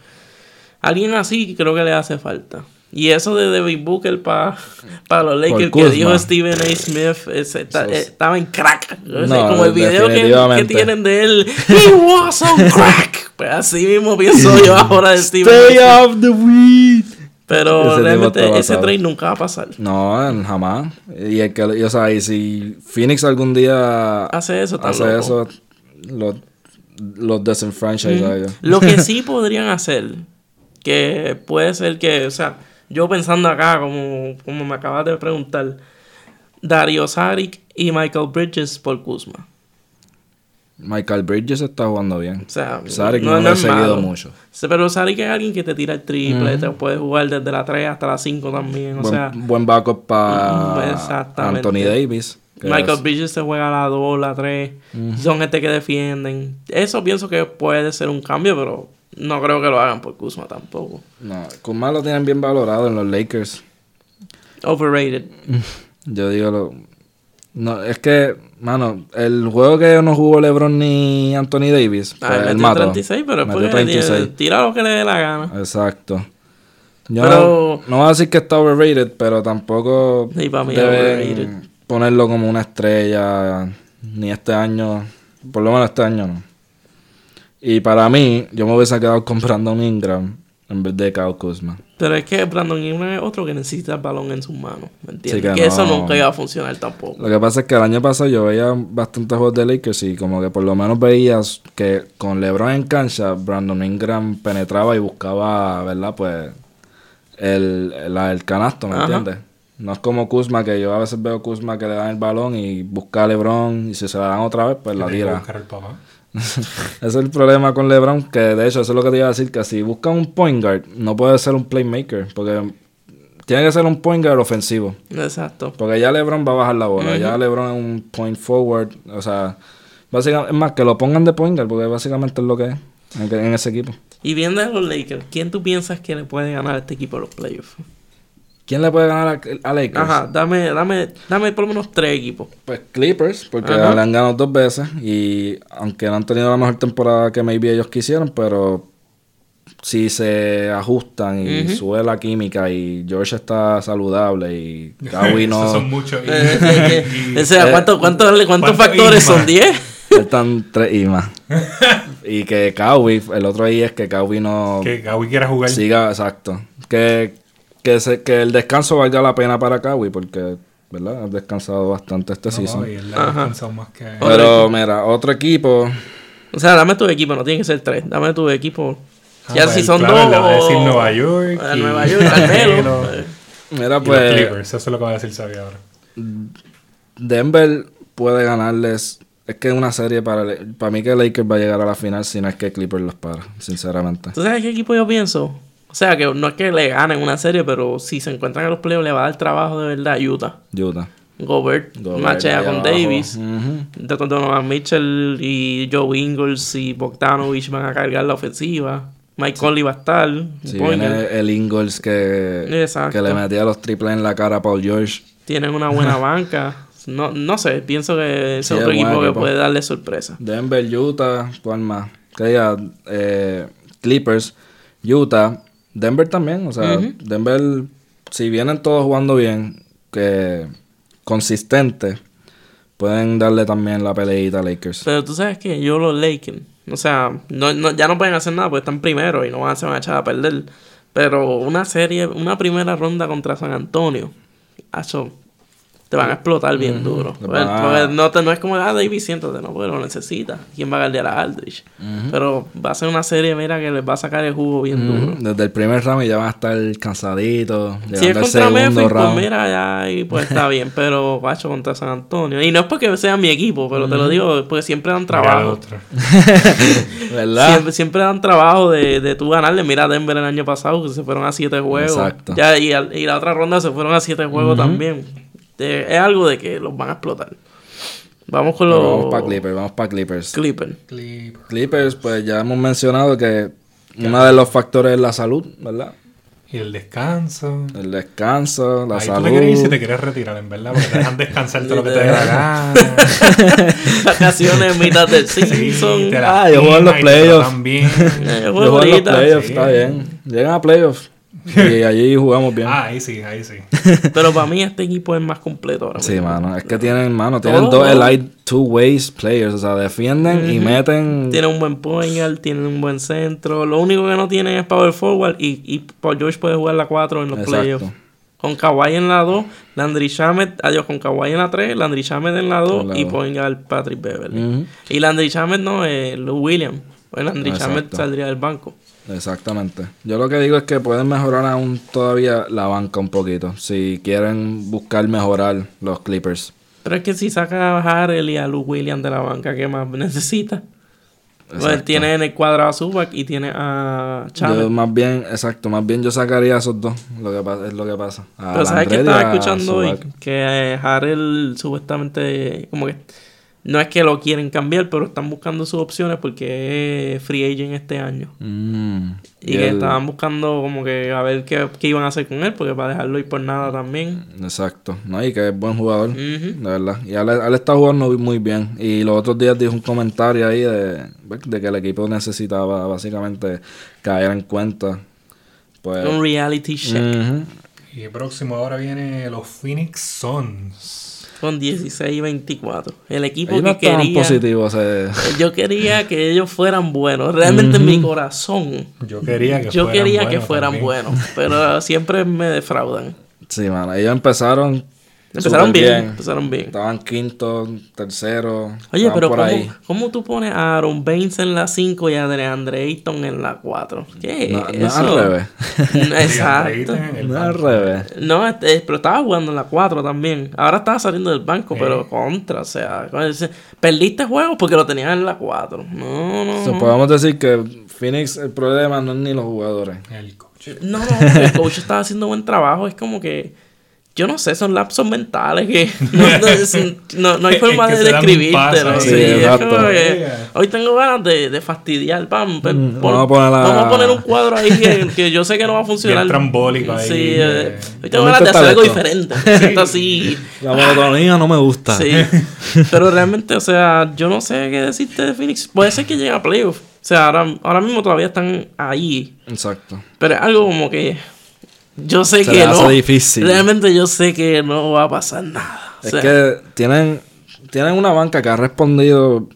Alguien así creo que le hace falta. Y eso de Devin Booker para los Lakers que dijo Stephen A. Smith es- estaba en crack. Como el video que, que tienen de él. He was on crack. Pues así mismo pienso yo ahora de Stephen A. Stay off the weed. Pero Ese realmente ese trade nunca va a pasar. No, jamás. Y, el que, y, o sea, y si Phoenix algún día Hace eso, hace loco. eso, los los desenfranchise a ellos. Lo que sí podrían hacer, que puede ser que, o sea, yo pensando acá, como, como me acabas de preguntar, Dario Saric y Michael Bridges por Kuzma. Michael Bridges está jugando bien. O sea, Saric no, lo he seguido mucho. Pero Saric es alguien que te tira el triple, te puede jugar desde la 3 hasta la 5 también. O buen, sea, buen backup Mm, para exactamente. Anthony Davis. Michael es- Bridges se juega la 2, la 3. Son gente que defienden. Eso pienso que puede ser un cambio, pero no creo que lo hagan por Kuzma tampoco. No, Kuzma lo tienen bien valorado en los Lakers. Overrated. Yo digo, lo- no, es que, mano, el juego que no jugó LeBron ni Anthony Davis, Ah, pues, él metió mató. 36, pero porque 36. tira lo que le dé la gana. Exacto. Yo Pero- no, no voy a decir que está overrated, pero tampoco Sí, para mí overrated. ponerlo como una estrella ni este año, por lo menos este año no. Y para mí, yo me hubiese quedado con Brandon Ingram en vez de Kyle Kuzma. Pero es que Brandon Ingram es otro que necesita el balón en sus manos. ¿Me entiendes? que que eso no. nunca iba a funcionar tampoco. Lo que pasa es que el año pasado yo veía bastantes juegos de Lakers y como que por lo menos veías que con LeBron en cancha, Brandon Ingram penetraba y buscaba, ¿verdad? Pues el, la- el canasto, ¿me Ajá. entiendes? No es como Kuzma, que yo a veces veo Kuzma que le dan el balón y busca a LeBron y si se la dan otra vez, pues la tira. buscar el papá. Ese es el problema con LeBron, que de hecho eso es lo que te iba a decir, que si busca un point guard, no puede ser un playmaker, porque tiene que ser un point guard ofensivo. Exacto. Porque ya LeBron va a bajar la bola. Ya LeBron es un point forward. O sea, básicamente, es más, que lo pongan de point guard, porque básicamente es lo que es en, en ese equipo. Y viendo a los Lakers, ¿quién tú piensas que le puede ganar a este equipo a los playoffs? ¿Quién le puede ganar a, a Lakers? Ajá, dame, dame, dame por lo menos tres equipos. Pues Clippers, porque Ajá. le han ganado dos veces. Y aunque no han tenido la mejor temporada que maybe ellos quisieron, pero si se ajustan y sube la química y George está saludable y Kawhi Esos no... son muchos. y- Eh, y- o sea, eh, ¿cuántos cuántos cuántos ¿cuántos factores son? ¿10? Están tres y más. y que Kawhi, el otro ahí es que Kawhi no... que Gaby quiera jugar. Siga, exacto. Que, que, se- que el descanso valga la pena para Kawhi, porque, ¿verdad? Ha descansado bastante este No, season. no, y él ha descansado más que. Otro Pero, mira, otro equipo. O sea, dame tu equipo, no tiene que ser tres. Dame tu equipo. Ah, ya pues, si son claro, dos. le va a decir Nueva York. y- Nueva York, al menos. y Mira, los pues, Clippers, eso es lo que va a decir Xavi ahora. Denver puede ganarles. Es que es una serie para, para mí que Lakers va a llegar a la final si no es que Clippers los para, sinceramente. ¿Tú sabes qué equipo yo pienso? O sea, que no es que le ganen una serie, pero si se encuentran en los playoffs le va a dar trabajo de verdad a Utah. Utah. Gobert, Gobert machea con abajo. Davis. Ujú. De Donovan Mitchell y Joe Ingles y Bogdanovich van a cargar la ofensiva. Mike Conley va a estar. Guard. viene el Ingles que, Exacto. que le metía los triples en la cara a Paul George. Tienen una buena banca. No, no sé, pienso que es Sí, otro es equipo que equipo. puede darle sorpresa. Denver, Utah, ¿cuál más? Que diga, eh, Clippers, Utah, Denver también, o sea. Denver, si vienen todos jugando bien, que consistente, pueden darle también la peleita a Lakers. Pero tú sabes que yo los Lakers, o sea, no, no- ya no pueden hacer nada porque están primero y no van a, se van a echar a perder. Pero una serie, una primera ronda contra San Antonio, eso te van a explotar bien duro. A- porque no, te- no es como, ah, David, siéntate, no, porque lo necesita. ¿Quién va a guardiar a Aldrich? Pero va a ser una serie, mira, que les va a sacar el jugo bien duro. Desde el primer round y ya van a estar cansaditos. Si es contra segundo Memphis, pues round. mira, ya ahí pues está bien, pero guacho contra San Antonio. Y no es porque sea mi equipo, pero te lo digo, porque siempre dan trabajo. Siempre, siempre dan trabajo de, de tú ganarle. Mira a Denver el año pasado, que se fueron a siete juegos. Exacto. Ya, y, y la otra ronda se fueron a siete juegos también. Eh, es algo de que los van a explotar. Vamos con los vamos para Clippers, vamos para Clippers. Clippers. Clippers, pues ya hemos mencionado que uno de los factores es la salud, ¿verdad? Y el descanso. El descanso, la Ahí salud. tú te quieres ir si te quieres retirar, en verdad, porque te dejan descansar todo lo que te dé la gana. Vacaciones en mitad del Sí, season. la Ah, yo juego en los playoffs. Eh, Yo juego en los playoffs, sí. está bien. Llegan a playoffs y allí jugamos bien. Ah, ahí sí, ahí sí. Pero para mí este equipo es más completo ahora Sí, mismo. mano. Es que tienen, mano, tienen dos elite two ways players. O sea, defienden y meten. Tiene un buen point guard, tiene un buen centro. Lo único que no tienen es power forward y, y Paul George puede jugar la 4 en los Exacto. playoffs. Con Kawhi en la 2, Landry Shamet, adiós, con Kawhi en la 3, Landry Shamet en la 2 En la y guard Patrick Beverly. Y Landry Shamet no, es Lou Williams. Pues Landry Shamet Exacto. saldría del banco. Exactamente. Yo lo que digo es que pueden mejorar aún todavía la banca un poquito. Si quieren buscar mejorar los Clippers. Pero es que si saca a Harrell y a Luke Williams de la banca, ¿qué más necesita? Pues tiene en el cuadrado a Zubac y tiene a Yo Chávez. más bien, exacto, más bien yo sacaría a esos dos, lo que pasa, es lo que pasa. A Pero ¿sabes y estaba escuchando hoy? Que eh, Harrell supuestamente, como que no es que lo quieren cambiar, pero están buscando sus opciones porque es free agent este año. Mm. Y, que estaban buscando como que a ver qué, qué iban a hacer con él, porque para dejarlo ir por nada también. Exacto, ¿no? Y que es buen jugador, Ujú. de verdad. Y él, él está jugando muy bien. Y los otros días dijo un comentario ahí de, de que el equipo necesitaba básicamente caer en cuenta. Pues, Un reality check. Y próximo ahora viene los Phoenix Suns. Con 16 y 24. El equipo Ellos no que estaban quería. positivos. eh. Yo quería que ellos fueran buenos. Realmente en mi corazón. Yo quería que Yo fueran quería que buenos fueran también. buenos. Pero siempre me defraudan. Sí, mano. Ellos empezaron. Empezaron bien, empezaron bien. Estaban quinto, tercero. Oye, pero por ¿cómo, ahí. cómo tú pones a Aaron Baines en la 5 y a Andre Ayton en la 4? ¿Qué No, es no eso? al revés. Exacto. No al revés. No, este, pero estaba jugando en la 4 también. Ahora estaba saliendo del banco, Eh. pero contra, o sea, perdiste juegos porque lo tenían en la 4. No, no. So, podemos decir que Phoenix, el problema no es ni los jugadores. El coach. No, no, el coach estaba haciendo buen trabajo. Es como que. Yo no sé, son lapsos mentales que. No, no, es un- no- no hay Es forma que de describírtelo. Sí. Sí, es exacto. como que Yeah. hoy tengo ganas de, de fastidiar. Pam, Mm, vamos a poner la- vamos a poner un cuadro ahí que, que yo sé que no va a funcionar. Bien trambólico ahí, Sí, eh. hoy tengo ganas de hacer algo diferente. Así. La monotonía no me gusta. Sí. Pero realmente, o sea, yo no sé qué decirte de Phoenix. Puede ser que llegue a playoff. O sea, ahora, ahora mismo todavía están ahí. Exacto. Pero es algo como que. Yo sé Se que no. hace difícil. Realmente yo sé que no va a pasar nada. O Es sea, que tienen, tienen una banca que ha respondido,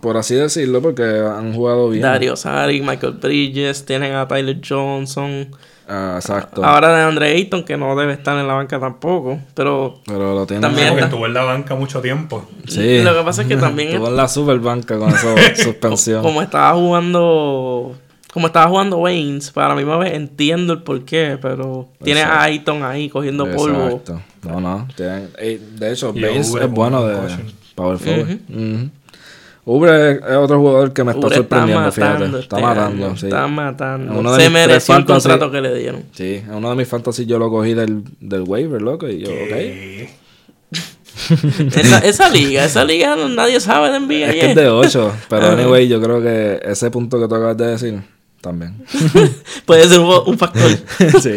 por así decirlo, porque han jugado bien. Dario Saric, Michael Bridges, tienen a Tyler Johnson. Ah, exacto. Ahora de Andre Ayton, que no debe estar en la banca tampoco. Pero Pero lo tienen. También Porque estuvo en la banca mucho tiempo. Sí. lo que pasa es que también Estuvo en la super banca con esa suspensión. como estaba jugando como estaba jugando Baines, para mí vez entiendo el porqué, pero tiene a. Ayton ahí cogiendo polvo. Exacto. No, no. tienen- eh, de hecho, Baines es bueno de caution. power forward. Ubre es otro jugador que me está Ubre sorprendiendo, fíjate. este Está matando, año, sí. Está matando. Uno de Se mereció el fantasy- contrato que le dieron. Sí, en uno de mis fantasy yo lo cogí del, del waiver, loco, y yo, ok. Eh, esa, esa liga, esa liga no- nadie sabe de NBA. Es que es de 8, pero anyway, yo creo que ese punto que tú acabas de decir, también. Puede ser un, un factor. sí.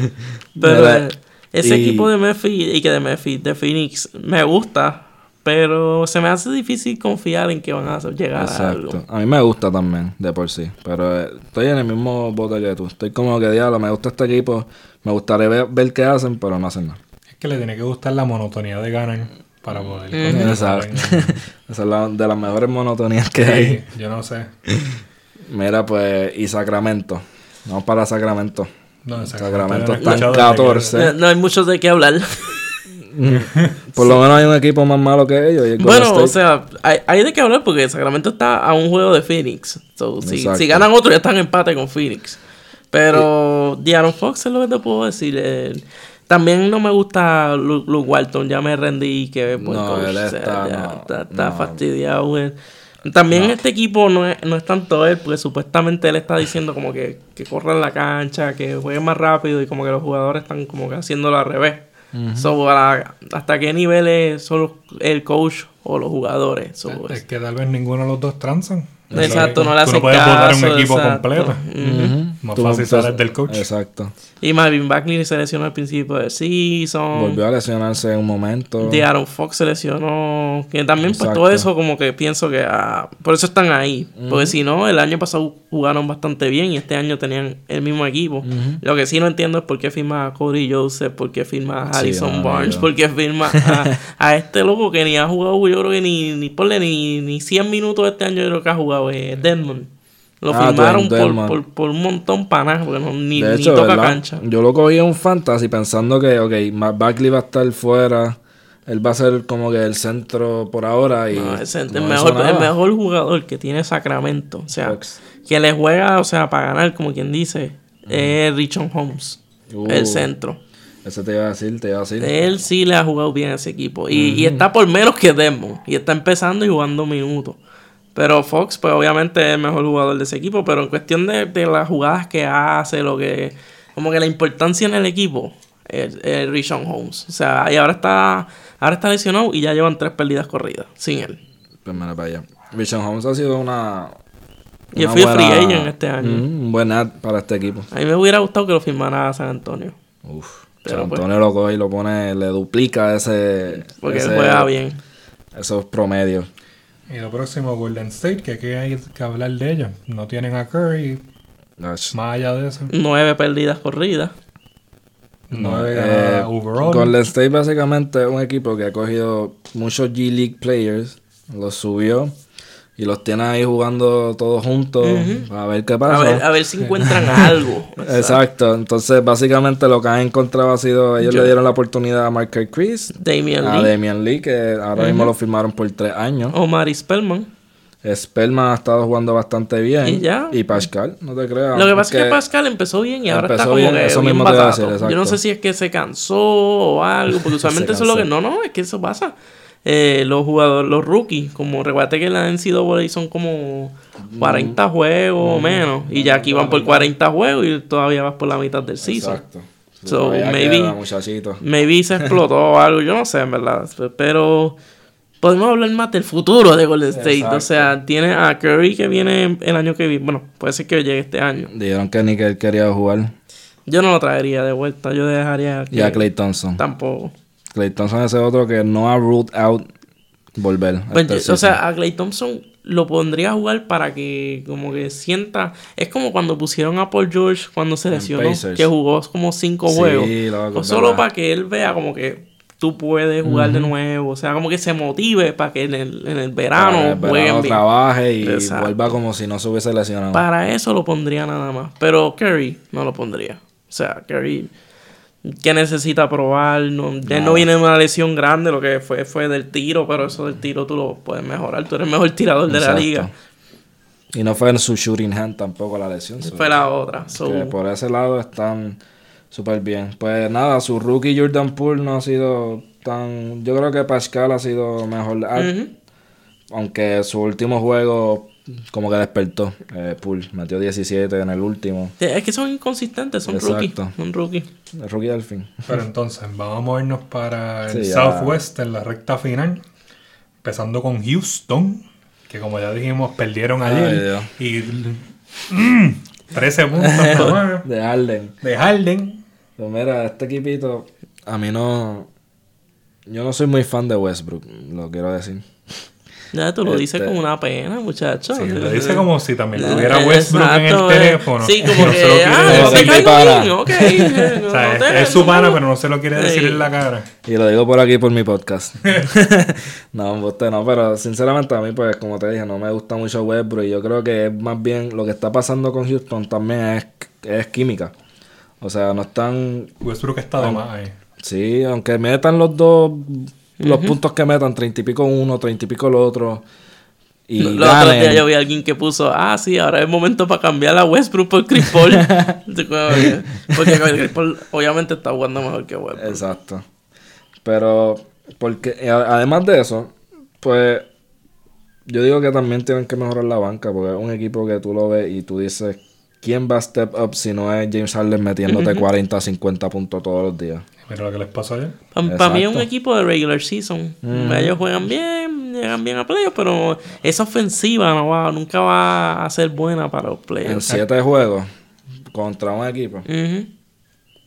Pero Mira, ese y- equipo de Memphis y que de Memphis, de Phoenix, me gusta. Pero se me hace difícil confiar en que van a llegar a algo. A mí me gusta también, de por sí. Pero eh, estoy en el mismo bote que tú. Estoy como que, diablo, me gusta este equipo. Me gustaría ver, ver qué hacen, pero no hacen nada. Es que le tiene que gustar la monotonía de ganar para poder. Continuar Exacto. Esa es la, de las mejores monotonías que hay. Yo no sé. Mira, pues, y Sacramento. Vamos para Sacramento. No, Sacramento he está en escuchado desde 14. No, no hay mucho de qué hablar. Por lo menos hay un equipo más malo que ellos. y bueno, State. o sea, hay, hay de qué hablar porque Sacramento está a un juego de Phoenix. So, si, ganan otro, ya están en empate con Phoenix. Pero Diaron Fox es lo que te puedo decir. eh, también no me gusta Lu- Luke Walton. Ya me rendí que buen No, coach, él o sea, está- ya no, está, está no. fastidiado. güey. También este equipo no es, no es tanto él, porque supuestamente él está diciendo como que, que corran la cancha, que jueguen más rápido y como que los jugadores están como que haciéndolo al revés. So, ¿Hasta qué niveles son los- el coach o los jugadores? So, Es que tal vez ninguno de los dos transan. Exacto, no le Tú hacen no puedes votar un equipo exacto. completo. Ujú. Más Tú fácil sales del coach. Exacto. Y Marvin Bagley se lesionó al principio del season. Volvió a lesionarse en un momento. De Aaron Fox se lesionó. Que también, pues todo eso, como que pienso que. ah, por eso están ahí. Porque si no, el año pasado jugaron bastante bien y este año tenían el mismo equipo. Lo que sí no entiendo es por qué firma a Cody Joseph, por qué firma a Harrison Barnes, por qué firma a, a este loco que ni ha jugado, yo creo que ni, ni, ponle ni, ni 100 minutos este año, yo creo que ha jugado, eh, Desmond. Lo Ah, firmaron por, por, por un montón para nada, porque no, ni, de ni toca ¿verdad? cancha. yo lo cogí en un fantasy pensando que, ok, Matt Bagley va a estar fuera. Él va a ser como que el centro por ahora. Y No, el, no mejor, el mejor jugador que tiene Sacramento. O sea, Fox. que le juega, o sea, para ganar, como quien dice, es Richon Holmes. Uh. El centro. Ese te iba a decir, te iba a decir. Él sí le ha jugado bien a ese equipo. Y, y está por menos que Desmond. Y está empezando y jugando minutos. Pero Fox, pues obviamente es el mejor jugador de ese equipo. Pero en cuestión de, de las jugadas que hace, lo que. Como que la importancia en el equipo. Es, es Rishon Holmes. O sea, y ahora está. Ahora está lesionado y ya llevan tres perdidas corridas sin él. Pues mira para allá. Richard Holmes ha sido una. Y una fui free buena- agent este año. Mm, un buen ad para este equipo. A mí me hubiera gustado que lo firmara San Antonio. Uf. Pero San pues- Antonio lo coge y lo pone, le duplica ese. Porque ese- él juega bien. Esos promedios. Y lo próximo, Golden State, que aquí hay que hablar de ellos. No tienen a Curry, Ach. más allá de eso. Nueve perdidas corridas. Nueve Eh, overall. Golden State básicamente es un equipo que ha cogido muchos G League players, los subió y los tiene ahí jugando todos juntos a ver qué A pasa. ver, a ver si encuentran algo. Exacto, entonces básicamente lo que han encontrado ha sido, ellos Yo- le dieron la oportunidad a Markel Chris, Damian a Lee, Damian Lee, que ahora mismo lo firmaron por tres años. Omar Spellman. Spellman ha estado jugando bastante bien. Y ya. Y Pascal, no te creas. Lo que pasa es que Pascal empezó bien y ahora está como bien, que eso bien mismo te a decir, Yo no sé si es que se cansó o algo, porque usualmente eso es lo que... No, no, es que eso pasa. Eh, los jugadores, los rookies, como recuerda que la NCAA son como 40 juegos o menos, y ya aquí van por 40 juegos y todavía vas por la mitad del season. Exacto. So, maybe- queda. Maybe se explotó o algo, yo no sé, en verdad. Pero podemos hablar más del futuro de Golden State. Exacto. O sea, tiene a Curry que viene el año que viene. Bueno, puede ser que llegue este año. Dijeron que ni que él quería jugar. Yo no lo traería de vuelta. Yo dejaría que Y a Clay Thompson. tampoco. Clay Thompson es otro que no ha ruled out volver. a Pues, o season. sea, a Clay Thompson lo pondría a jugar para que como que sienta... Es como cuando pusieron a Paul George cuando se lesionó. Que jugó como cinco juegos. es solo para que él vea como que tú puedes jugar de nuevo. O sea, como que se motive para que en el, en el verano el verano jueguen bien. trabaje y Exacto. vuelva como si no se hubiese lesionado. Para eso lo pondría nada más. Pero Curry no lo pondría. O sea, Curry que necesita probar. No, él no viene de una lesión grande, lo que fue fue del tiro, pero eso del tiro tú lo puedes mejorar. Tú eres el mejor tirador de la liga. Y no fue en su shooting hand tampoco la lesión. so- Fue la otra. So, que por ese lado están súper bien. Pues nada, su rookie Jordan Poole no ha sido tan... Yo creo que Pascal ha sido mejor. Ah. Aunque su último juego como que despertó. Eh, Poole metió 17 en el último. Es que son inconsistentes, son Exacto. rookies. Son rookies. El rookie del fin. Pero entonces, vamos a movernos para el Sí, ya. Southwest en la recta final. Empezando con Houston, que como ya dijimos, perdieron Ay, ayer. Y mm, 13 puntos De Harden. de Harden. Pues mira, este equipito, a mí no. Yo no soy muy fan de Westbrook, lo quiero decir. Ya tú lo dices Este- con una pena, muchacho. Sí, lo dice como si también tuviera Eh, Westbrook en el eh. teléfono. Sí, como no que, se lo quiere ah, decir. caigo pana. bien, ok. eh, O sea, no es, te- es su pana, pero no se lo quiere decir Sí. en la cara. Y lo digo por aquí por mi podcast. no, usted no, pero sinceramente a mí, pues como te dije, no me gusta mucho Westbrook. Y yo creo que es más bien lo que está pasando con Houston también es, es química. O sea, no están. Westbrook está de más ahí. Sí, aunque metan los dos. Los puntos que metan, treinta y pico uno, treinta y pico el otro. Y Los otros días yo vi a alguien que puso, ah, sí, ahora es momento para cambiar a Westbrook por Chris Paul. Porque Chris Paul obviamente está jugando mejor que Westbrook. Exacto. Pero, porque eh, además de eso, pues yo digo que también tienen que mejorar la banca, porque es un equipo que tú lo ves y tú dices, ¿quién va a step up si no es James Harden metiéndote 40, 50 puntos todos los días? Mira lo que les pasó ayer. Para mí es un equipo de regular season. Ellos juegan bien, llegan bien a playoffs, pero esa ofensiva no va, nunca va a ser buena para los En playoffs. siete juegos contra un equipo. Ujú.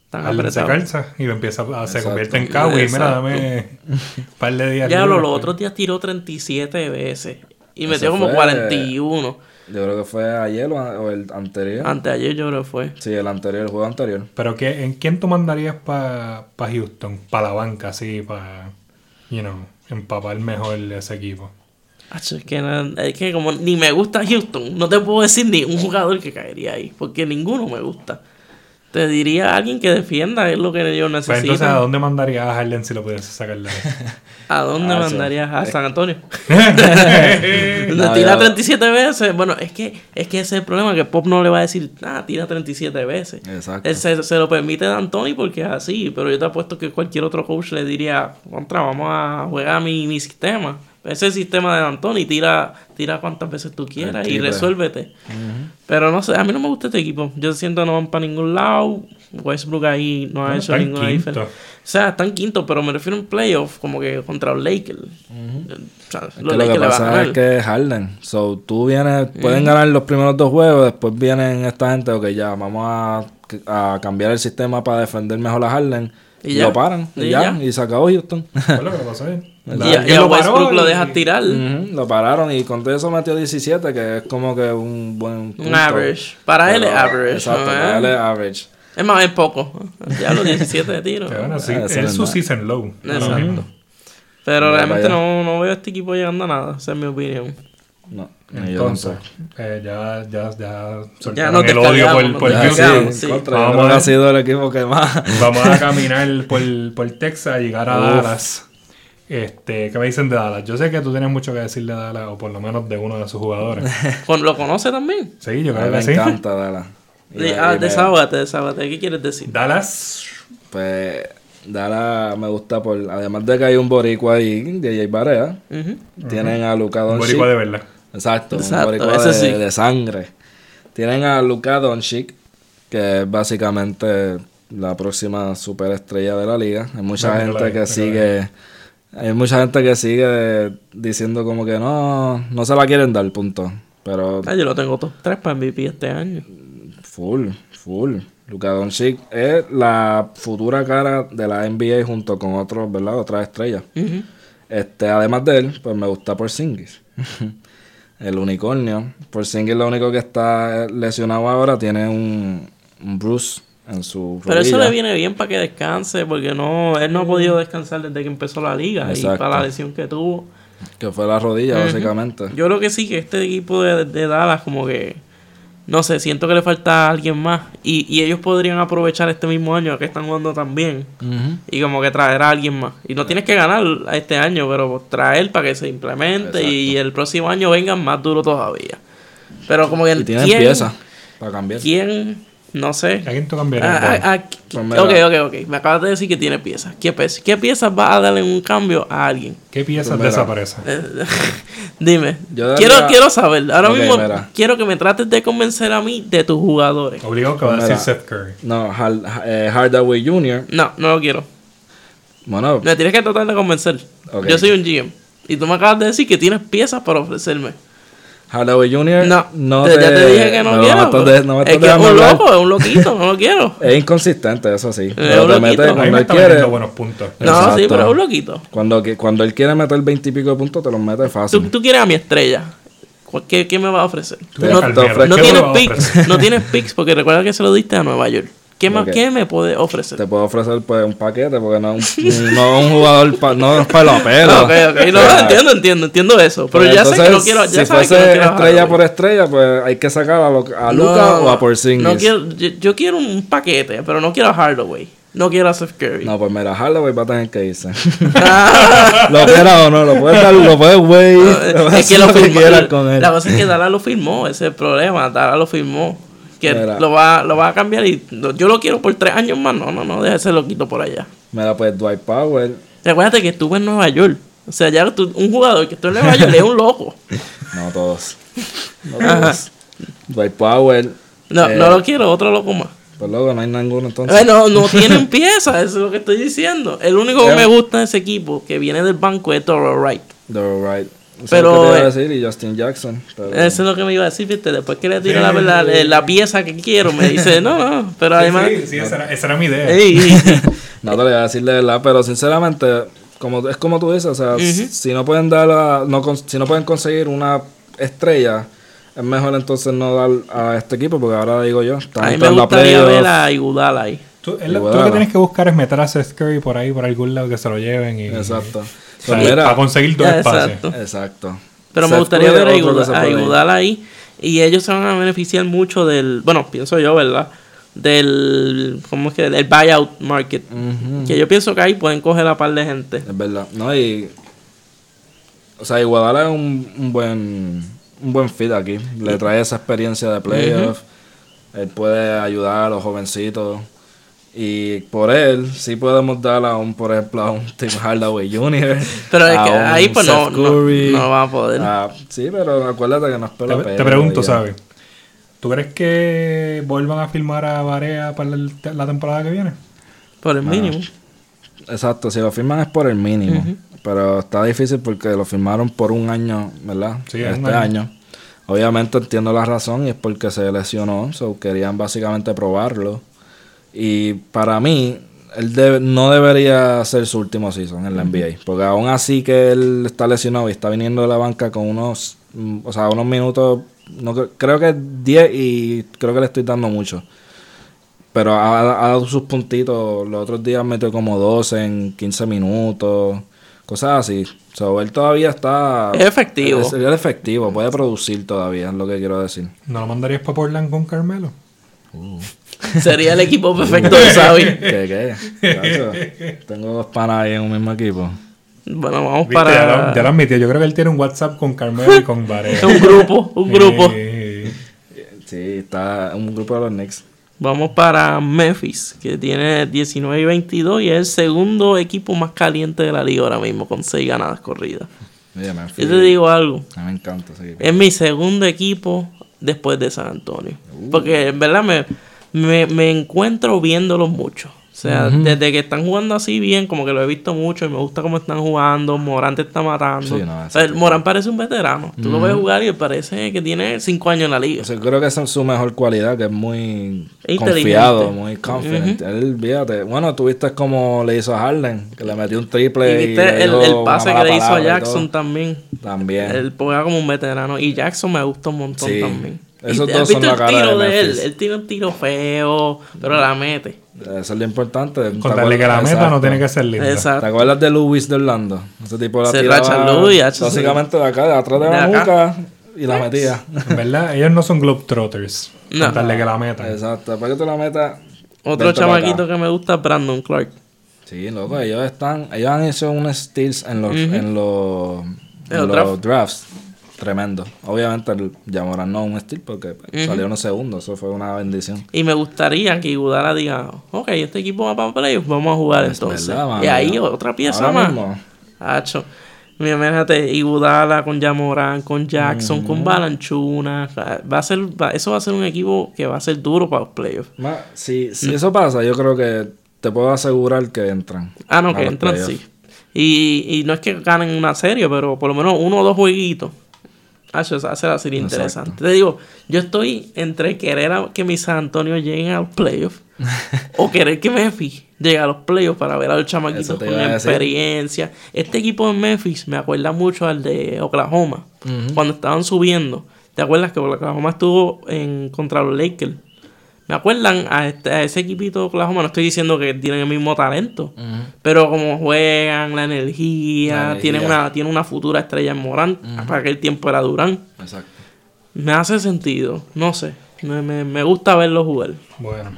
Están Harden se calza y empieza a, se convierte en Kawhi. Mira, dame un par de días. Ya lo, los pues. otros días tiró 37 veces. Y metió como fue- 41. Yo creo que fue ayer o, el anterior. Anteayer yo creo que fue. Sí, el anterior, el juego anterior. Pero ¿qué, ¿en quién tú mandarías para Houston? Para la banca, así, para, you know, empapar mejor ese equipo. Es, que, es que como ni me gusta Houston, no te puedo decir ni un jugador que caería ahí, porque ninguno me gusta. Te diría alguien que defienda, es lo que ellos Pues necesitan. entonces, ¿a dónde mandarías a Harden si lo pudiese sacar de ahí? ¿A dónde Ah, mandarías a San Antonio? No, tira ya- 37 veces. Bueno, es que, es que ese es el problema, que Pop no le va a decir, ah, tira 37 veces. Exacto. Él se, se lo permite a Anthony porque es así, pero yo te apuesto que cualquier otro coach le diría, contra, vamos a jugar mi, mi sistema. Ese es el sistema de Anthony, tira, tira cuantas veces tú quieras y resuélvete. Pero no sé, a mí no me gusta este equipo. Yo siento que no van para ningún lado. Westbrook ahí no ha Bueno, hecho en ninguna quinto. diferencia. O sea, están quinto, pero me refiero a un playoff, como que contra los Lakers. O sea, Es que los lo Lakers que pasa es que es Harden. So, tú vienes, pueden ganar los primeros dos juegos, después vienen esta gente, ok, ya, vamos a, a cambiar el sistema para defender mejor a Harden. Y Y, ya. lo paran, y, Y ya, ya. y se acabó Houston. Fue lo que pasó Y, a- y a lo Westbrook lo deja tirar. Lo pararon y con todo eso metió 17, que es como que un buen Un average. Para él es average. Exacto, ¿no? para él es average. Es más, es poco. Ya los 17 de tiro. Que bueno, sí, ese es no su season low. ahora Exacto. mismo. Pero realmente no, no veo a este equipo llegando a nada. Esa es mi opinión. No, Entonces, eh, ya, ya, ya Ya nos el odio por, por Ya, descargamos. sí, sí. contra, Vamos a- ha sido el equipo que más. Vamos a caminar por, por Texas y llegar a Uf. Dallas. Este, ¿Qué me dicen de Dallas? Yo sé que tú tienes mucho que decir de Dallas, o por lo menos de uno de sus jugadores. Con- ¿Lo conoce también? Sí, yo A mí creo me que sí. encanta Dallas. Y De, me- ah, me- desábate, desábate. ¿Qué quieres decir? Dallas, Pues Dallas me gusta por, además de que hay un boricua ahí, DJ Barea, Ujú. tienen a Luka un Doncic. boricua de verdad. Exacto, Exacto, un boricua ese de, sí. de sangre. Tienen a Luka Doncic, que es básicamente la próxima superestrella de la liga. Hay mucha Bueno, gente la- que la- sigue, hay mucha gente que sigue diciendo como que no, no se la quieren dar, punto. Pero Ah, yo lo tengo top 3 para MVP este año. Full, full. Luka Doncic es la futura cara de la NBA junto con otros, ¿verdad? Otras estrellas. Este, además de él, pues me gusta Porzingis. el unicornio. Porzingis lo único que está lesionado ahora tiene un, un bruce en su Pero eso le viene bien para que descanse, porque no él no ha podido descansar desde que empezó la liga y para la lesión que tuvo. Que fue la rodilla, básicamente. Yo creo que sí, que este equipo de, de Dallas como que, no sé, siento que le falta a alguien más. Y, y ellos podrían aprovechar este mismo año que están jugando tan bien. Y como que traer a alguien más. Y no tienes que ganar este año, pero traer para que se implemente y el próximo año vengan más duro todavía. Pero como que... Y tienen ¿quién, piezas para cambiar. ¿Quién? No sé. ¿A quién tú cambiarías? Ah, ah, ah, Pues ok, ok, ok. Me acabas de decir que tiene piezas. ¿Qué, piezas? ¿Qué piezas va a darle un cambio a alguien? ¿Qué piezas Pues desaparecen? Eh, Dime. Yo daría- quiero, quiero saber. Ahora mismo mira. quiero que me trates de convencer a mí de tus jugadores. Obligado que va a decir. Seth Curry. No, Hard- eh, Hardaway Jr. No, no lo quiero. Bueno, Me tienes que tratar de convencer. Yo soy un GM. Y tú me acabas de decir que tienes piezas para ofrecerme. Hardaway Jr. No, te- ya te dije que no, me quiero. de- no es que es un hablar. loco, es un loquito, no lo quiero. Es inconsistente, eso sí. un Pero te mete cuando él quiere. buenos puntos. No, sí, Exacto. pero es un loquito. Cuando, que- cuando él quiere meter 20 y pico de puntos, te los mete Tú, fácil. tú quieres a mi estrella. ¿Cuál- ¿Qué, qué me vas a ofrecer? Tú Te- no, te no ¿Qué me tienes picks, no tienes picks porque recuerda que se lo diste a Nueva York. ¿Qué, más. ¿qué me puede ofrecer? Te puedo ofrecer pues un paquete porque no es un, no un jugador, pa- no es pelopero. Ah, ok, ok, no, O sea, entiendo, entiendo, entiendo eso. Pero pues ya sé que no entonces, quiero, ya si sabes que no quiero estrella por estrella, pues hay que sacar a, Lu- a Luca No, o a Porzingis. No quiero, yo, yo quiero un paquete, pero no quiero a Hardaway. No quiero a Seth Curry. No, pues mira, Hardaway va a tener que irse. Ah, lo quiera o no, lo puedes dar, lo puedes güey. es que lo firmó. quieras con él. La cosa es que Dala lo firmó, ese es el problema. Dala lo firmó. Que Mira. lo va, lo va a cambiar y lo- yo lo quiero por tres años más. No, no, no, déjese lo quito por allá. Mira, pues Dwight Powell. Recuérdate que estuve en Nueva York. O sea, ya tú- un jugador que estuvo en Nueva York es un loco. No todos. No todos. Dwight Powell. No, eh, no lo quiero, otro loco más. Pues luego no hay ninguno entonces. Bueno, no tienen piezas, eso es lo que estoy diciendo. El único que Eh. me gusta de ese equipo que viene del banco es Toro Wright. They're right. Eso Pero, es lo que te iba a eh, decir, y Justin Jackson. Pero, Eso es lo que me iba a decir, ¿viste? Después que le tiro la, la, la pieza que quiero, me dice, no, no, pero además... Sí, sí, esa era, esa era mi idea. Ey, No te lo voy a decir de verdad, pero sinceramente, como, es como tú dices, o sea, si no pueden dar a- no con- si no pueden conseguir una estrella, es mejor entonces no dar a este equipo, porque ahora digo yo, están a mí me gustaría ver a Iguodala ahí. Tú, lo, tú Iguodala. lo que tienes que buscar es meter a Seth Curry por ahí, por algún lado, que se lo lleven. Y, Exacto. o sea, Pues mira, para conseguir dos espacios. exacto. exacto. Pero me gustaría ver a. Iguodala ahí. Y ellos se van a beneficiar mucho del... Bueno, pienso yo, ¿verdad? del ¿cómo es que? del buyout market. Que yo pienso que ahí pueden coger a par de gente. Es verdad. No, y. O sea, Iguadala es un, un buen un buen fit aquí. Le trae esa experiencia de playoff. Él puede ayudar a los jovencitos. Y por él, sí podemos dar a un, por ejemplo, a un Tim Hardaway Jr. Pero es que ahí pues no, no, va a poder. Ah, sí, pero acuérdate que no es pelo Te, te pregunto, ¿sabes? ¿Tú crees que vuelvan a filmar a Varea para la temporada que viene? Por el mínimo. Exacto, si lo firman es por el mínimo. Pero está difícil porque lo firmaron por un año, ¿verdad? Sí, este año. Obviamente entiendo la razón y es porque se lesionó. So querían básicamente probarlo. Y para mí, él no debería ser su último season en la NBA. Porque aún así que él está lesionado y está viniendo de la banca con unos, mm, o sea, unos minutos, no, creo que 10 y creo que le estoy dando mucho. Pero ha, ha, dado sus puntitos. Los otros días metió como 12 en 15 minutos. Cosas así. So, él todavía está. Es efectivo. Sería efectivo, puede producir todavía, es lo que quiero decir. ¿No lo mandarías para Portland con Carmelo? Uh. Sería el equipo perfecto de Xavi. ¿Qué, qué? Tengo dos panas ahí en un mismo equipo. Bueno, vamos para. Ya lo, admitió. Yo creo que él tiene un WhatsApp con Carmelo y con Varela. un grupo, un grupo. Sí, está un grupo de los Knicks. Vamos para Memphis, que tiene 19 y 22 y es el segundo equipo más caliente de la liga ahora mismo, con 6 ganadas corridas. Yo te digo algo. A mí me encanta ese Es mi segundo equipo después de San Antonio. Uh. Porque en verdad me, me, me encuentro viéndolos mucho. O sea, desde que están jugando así bien, como que lo he visto mucho y me gusta cómo están jugando. Morán te está matando. Morán parece un veterano. Tú lo ves jugar y parece que tiene cinco años en la liga. O creo que esa es su mejor cualidad, que es muy confiado, muy confident. Él, fíjate, bueno, tuviste como le hizo a Harden, que le metió un triple. Y viste el, pase que le hizo a Jackson también. También. Él juega como un veterano. Y Jackson me gusta un montón también. Esos dos son la cara tiro de, él? Él tiene un tiro feo, pero la mete. Eso es lo importante. Contarle que la meta no tiene que ser linda. Exacto. ¿Te acuerdas de Luis de Orlando? Ese tipo la Se tiraba Louis, básicamente de acá, de atrás de, la nuca y la metía. En verdad, ellos no son globetrotters. No. Contarle que la meta. Exacto. Para que tú la metas. Otro chamaquito que me gusta es Brandon Clark. Sí, loco, ellos están, ellos han hecho unos steals en los, en los, en los drafts tremendo. Obviamente el Yamoran no un estilo porque salió unos segundos, eso fue una bendición. Y me gustaría que Igudala diga, ok, este equipo va para playoffs, vamos a jugar entonces. y ahí otra pieza más. Hacho. Imagínate, Igudala con Yamoran, con Jackson, con Balanchuna. Va a ser, eso va a ser un equipo que va a ser duro para los playoffs. si, si eso pasa, yo creo que te puedo asegurar que entran. Ah, no, que entran sí. Y, y no es que ganen una serie, pero por lo menos uno o dos jueguitos Ah, eso ser interesante. Te digo, yo estoy entre querer que mi San Antonio llegue a los playoffs o querer que Memphis llegue a los playoffs para ver a los chamaquitos con experiencia. Este equipo de Memphis me acuerda mucho al de Oklahoma, cuando estaban subiendo. ¿Te acuerdas que Oklahoma estuvo en contra los Lakers? Me acuerdan a, este, ese equipito de Oklahoma. No estoy diciendo que tienen el mismo talento, pero como juegan, la energía, tienen una, tiene una futura estrella en Morán. Para aquel tiempo era Durán. Exacto. Me hace sentido, no sé. Me, me, me gusta verlo jugar. Bueno.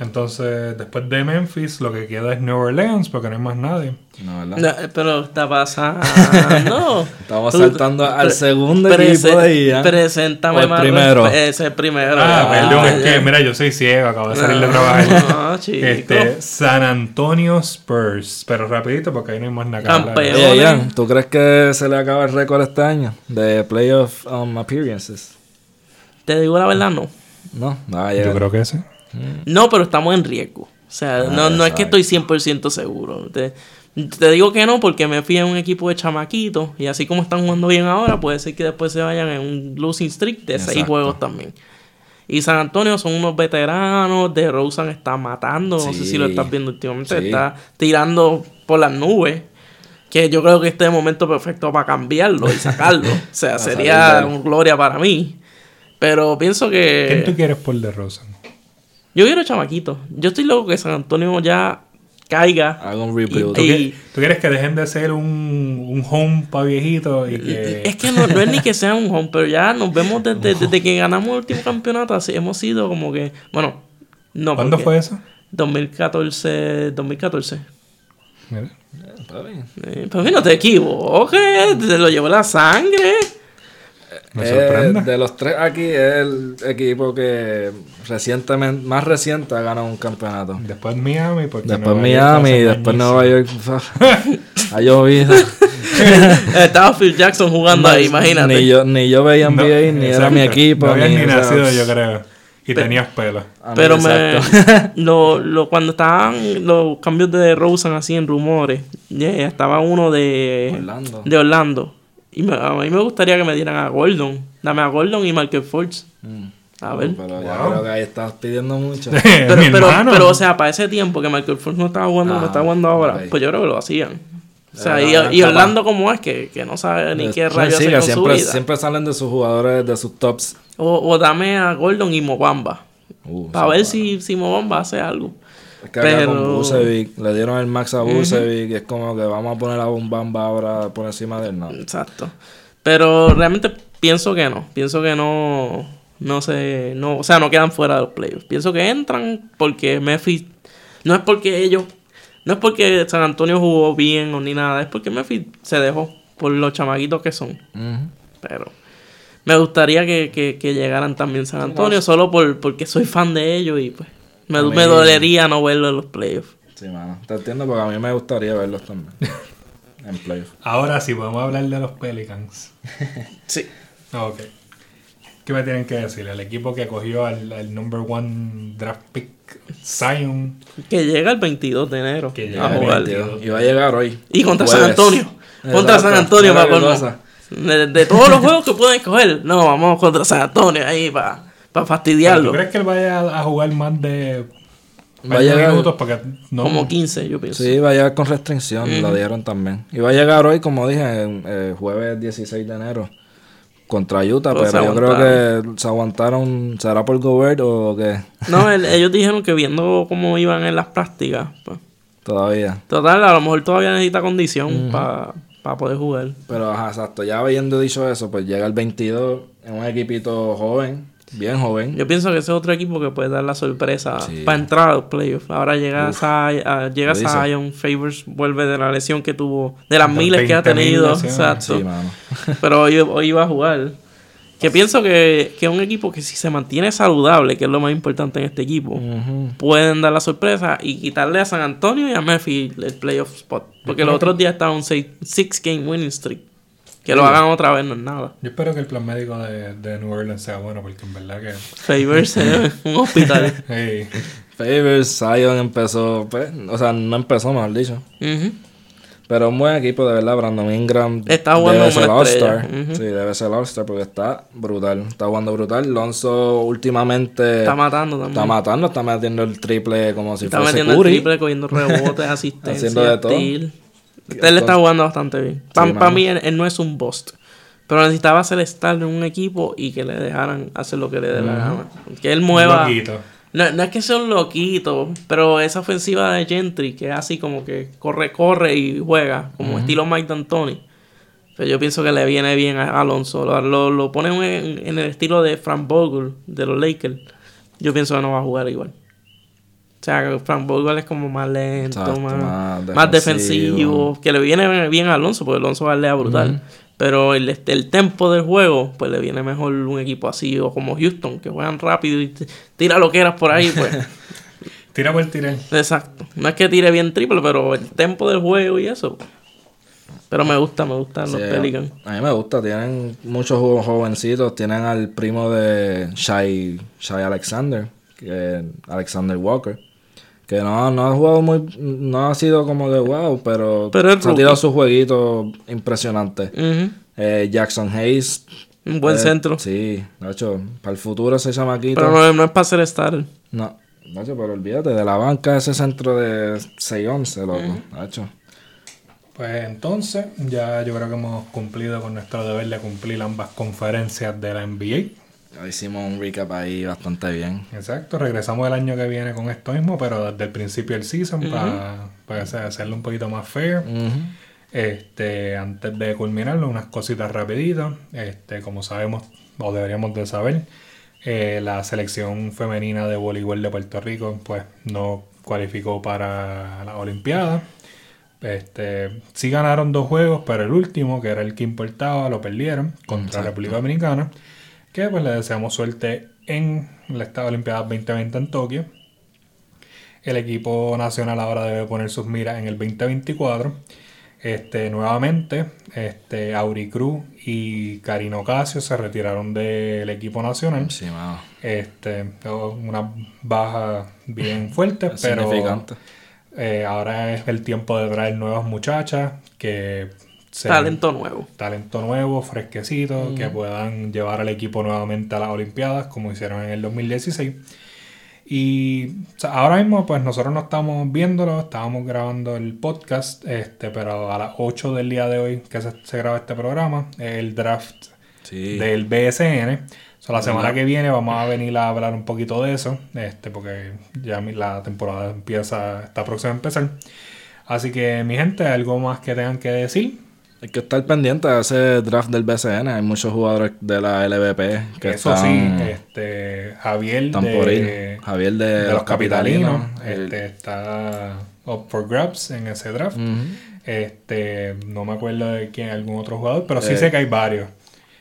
Entonces, después de Memphis, lo que queda es New Orleans, porque no hay más nadie. No, ¿verdad? pero está pasando. Estamos saltando al segundo equipo de ella. Preséntame el primero. Ese el primero. Ah, perdón, es que, mira, yo soy ciego, acabo de salir de trabajar. No, chico. Este, San Antonio Spurs. Pero rapidito, porque ahí no hay más nada Campeón. ¿tú crees que se le acaba el récord este año de playoff um, appearances? Te digo la verdad, no. No, no Yo creo que sí. No, pero estamos en riesgo. O sea, ah, no, no es que estoy 100% seguro. Te, digo que no porque me fui a un equipo de chamaquitos y así como están jugando bien ahora, puede ser que después se vayan en un losing streak de seis juegos también. Y San Antonio son unos veteranos, de Rosen está matando, no sé si lo estás viendo últimamente, está tirando por las nubes. Que yo creo que este es el momento perfecto para cambiarlo y sacarlo. o sea, sería una gloria para mí. Pero pienso que. ¿Quién tú quieres por de Rosen? Yo quiero chamaquito. Yo estoy loco que San Antonio ya caiga. Haga un rebuild. ¿Tú, quieres que dejen de ser un, un home para viejitos? Y que... Es que no, es ni que sea un home, pero ya nos vemos desde, desde que ganamos el último campeonato. Así hemos sido como que, bueno, No, ¿Cuándo fue eso? 2014, 2014. Mira. Está bien. Eh, no te equivoques, te lo llevó la sangre. Me Eh, sorprende. de los tres aquí es el equipo que recientemente, más reciente ha ganado un campeonato. Después Miami, porque Después Nueva York Miami, hace después. Nueva York. ha llovido. Estaba Phil Jackson jugando ahí, imagínate. Ni yo, ni yo veía No, NBA, ni era mi equipo. No habías ni nacido, yo creo. Y tenías pelo. a mí, Pero me, lo, lo, cuando estaban los cambios de Rosen así en rumores, ya estaba uno de Orlando. de Orlando. Y me- a mí me gustaría que me dieran a Gordon. Dame a Gordon y Michael Fultz. Mm. A ver. Pero ya Wow. creo que ahí estás pidiendo mucho. Pero, pero, o sea, para ese tiempo que Michael Fultz no estaba jugando, no Ah, está jugando ahora, pues yo creo que lo hacían. O sea, y, y. Orlando como es, que, que no sabe ni qué rayos sí, hacer con siempre, su vida. siempre salen de sus jugadores, de sus tops. O, o dame a Gordon y Mobamba. Uh, Para ver para- si, si Mobamba hace algo. Pero- con Bucevic, le dieron el max a Bucevic y es como que vamos a poner a Bombamba ahora por encima de él. No. Exacto. Pero realmente pienso que no. Pienso que no. No sé. No, o sea, no quedan fuera de los playoffs. Pienso que entran porque Memphis. No es porque ellos. No es porque San Antonio jugó bien o ni nada. Es porque Memphis se dejó por los chamaquitos que son. Pero. Me gustaría que, que- que llegaran también San Antonio. Solo por, porque soy fan de ellos y pues. Me, A dolería no verlo en los playoffs. Sí, mano. Te entiendo porque a mí me gustaría verlos también. en playoff. Ahora sí, podemos hablar de los Pelicans. Sí. Ah, Ok. ¿Qué me tienen que decir? El equipo que cogió al, al number one draft pick, Zion. Que llega el 22 de enero Que a llega el jugar. 22. Y va a llegar hoy. Y contra San. Antonio. Contra Exacto. San Antonio, para. De, de todos los juegos que pueden escoger, no, vamos contra San Antonio ahí para ¿Tú fastidiarlo. crees que él vaya a jugar más de Va a 20 llegar- minutos? Porque no, Como 15, yo pienso. Sí, va a llegar con restricción, lo dijeron también. Y va a llegar hoy, como dije, eh, jueves 16 de enero contra Utah, pero yo creo que se aguantaron, ¿será por Gobert o qué? No, el- ellos dijeron que viendo cómo iban en las prácticas, pues, Todavía. total, a lo mejor todavía necesita condición para poder jugar. Pero, ajá, exacto, ya habiendo dicho eso, pues llega el 22 en un equipito joven, bien joven. Yo pienso que ese es otro equipo que puede dar la sorpresa Sí. para entrar a los playoffs. Ahora llega, Zion, ah, llega. Zion, Favors vuelve de la lesión que tuvo, de las miles que ha 20.000 tenido. Exacto. Sí. Pero hoy, hoy iba a jugar. Que pienso que, que es un equipo que si se mantiene saludable, que es lo más importante en este equipo, Ujú. pueden dar la sorpresa y quitarle a San Antonio y a Memphis el playoff spot. Porque los otros días estaban un 6 game winning streak. Que lo hagan otra vez no es nada. Yo espero que el plan médico de, de New Orleans sea bueno, porque en verdad que. Favors es un hospital. Hey, Favors, Zion empezó, pues, o sea, no empezó, mejor dicho. Pero un buen equipo, de verdad. Brandon Ingram Está jugando debe ser. All-Star. Sí, debe ser All-Star porque está brutal. Está jugando brutal. Lonzo últimamente Está matando también. está matando, está metiendo el triple como si Está fuese metiendo el triple, cogiendo rebotes, asistencia, Haciendo de todo. steal. Él está jugando bastante bien. Para mano. mí, él, él no es un bust. Pero necesitaba ser estar en un equipo y que le dejaran hacer lo que le dé la gana. Que él mueva. No, no es que sea un loquito, pero esa ofensiva de Gentry, que es así como que corre, corre y juega, como estilo Mike D'Antoni. Pero yo pienso que le viene bien a Alonso. Lo, lo, lo ponen en, en el estilo de Frank Vogel, de los Lakers. Yo pienso que no va a jugar igual. O sea, que Frank Vogel es como más lento, Exacto, más, más más defensivo. Que le viene bien a Alonso, porque Alonso balea brutal. Pero el, el tempo del juego, pues le viene mejor un equipo así, o como Houston, que juegan rápido y tira lo que eras por ahí, pues. Tira por tirar. Exacto. No es que tire bien triple, pero el tempo del juego y eso. Pero me gusta, me gustan Sí, los Pelicans. A mí me gusta, tienen muchos jo- jovencitos, tienen al primo de Shai, Shai Alexander, que Alexander Walker, que no, no ha jugado muy, no ha sido como de wow, pero, Pero ha tirado jueguitos impresionantes. Ujú. Eh, Jackson Hayes. Un buen eh, centro. Sí, de hecho, para el futuro ese chamaquito. Pero no, no es para ser star. No, Nacho, pero olvídate, de la banca ese centro de 6-11, loco. Nacho. Pues entonces, ya yo creo que hemos cumplido con nuestro deber de cumplir ambas conferencias de la NBA. Hicimos un recap ahí bastante bien. Exacto, regresamos el año que viene con esto mismo, pero desde el principio del season para hacerlo un poquito más fair. Este, antes de culminarlo, unas cositas rapiditas. Este, como sabemos o deberíamos de saber, Eh, la selección femenina de voleibol de Puerto Rico pues no cualificó para la Olimpiada. Este, sí ganaron dos juegos, pero el último, que era el que importaba, lo perdieron contra la República Dominicana. Que pues le deseamos suerte en la Estado Olimpiada 2020 en Tokio. El equipo nacional ahora debe poner sus miras en el 2024. Este, nuevamente, este, Auricruz y Karino Casio se retiraron del equipo nacional. Sí. Este, una baja bien fuerte, pero Significante. eh, ahora es el tiempo de traer nuevas muchachas que Talento nuevo. talento nuevo, fresquecito, que puedan llevar al equipo nuevamente a las Olimpiadas como hicieron en el 2016. Y o sea, ahora mismo pues nosotros no estamos viéndolo, estábamos grabando el podcast, este, pero a las 8 del día de hoy que se, se graba este programa, es el draft Sí. del BSN. So, la semana que viene vamos a venir a hablar un poquito de eso, este, porque ya la temporada empieza, está próxima a empezar. Así que mi gente, algo más que tengan que decir. Hay que estar pendiente de ese draft del BCN. Hay muchos jugadores de la LVP que Eso están, sí, este, Javier están de, por ir. Javier de, de los capitalinos, el- este, está up for grabs en ese draft. Este, no me acuerdo de quién, algún otro jugador, pero sí Eh, sé que hay varios.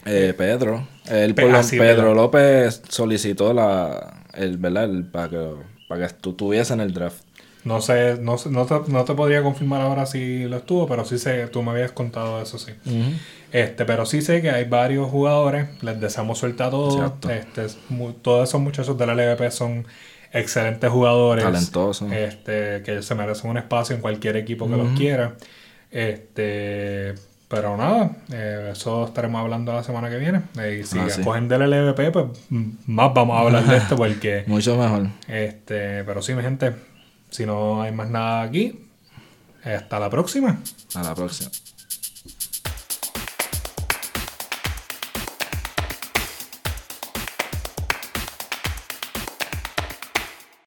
Eh, Pedro. Pe- lo- ah, sí, Pedro. López solicitó la, el, ¿verdad? El, para que, para que estuviese en el draft. No sé, no, sé- no, te, no te podría confirmar ahora si lo estuvo, pero sí sé, tú me habías contado eso, sí. Este, pero sí sé que hay varios jugadores, les deseamos suerte a todos. Este, todos esos muchachos de la LVP son excelentes jugadores. Talentosos. Este, que se merecen un espacio en cualquier equipo que los quiera. Este, pero nada, eh, eso estaremos hablando la semana que viene. Eh, y si Ah, sí. del LVP, pues más vamos a hablar de esto porque, Mucho mejor. este, pero sí, mi gente, si no hay más nada aquí, hasta la próxima. A la próxima.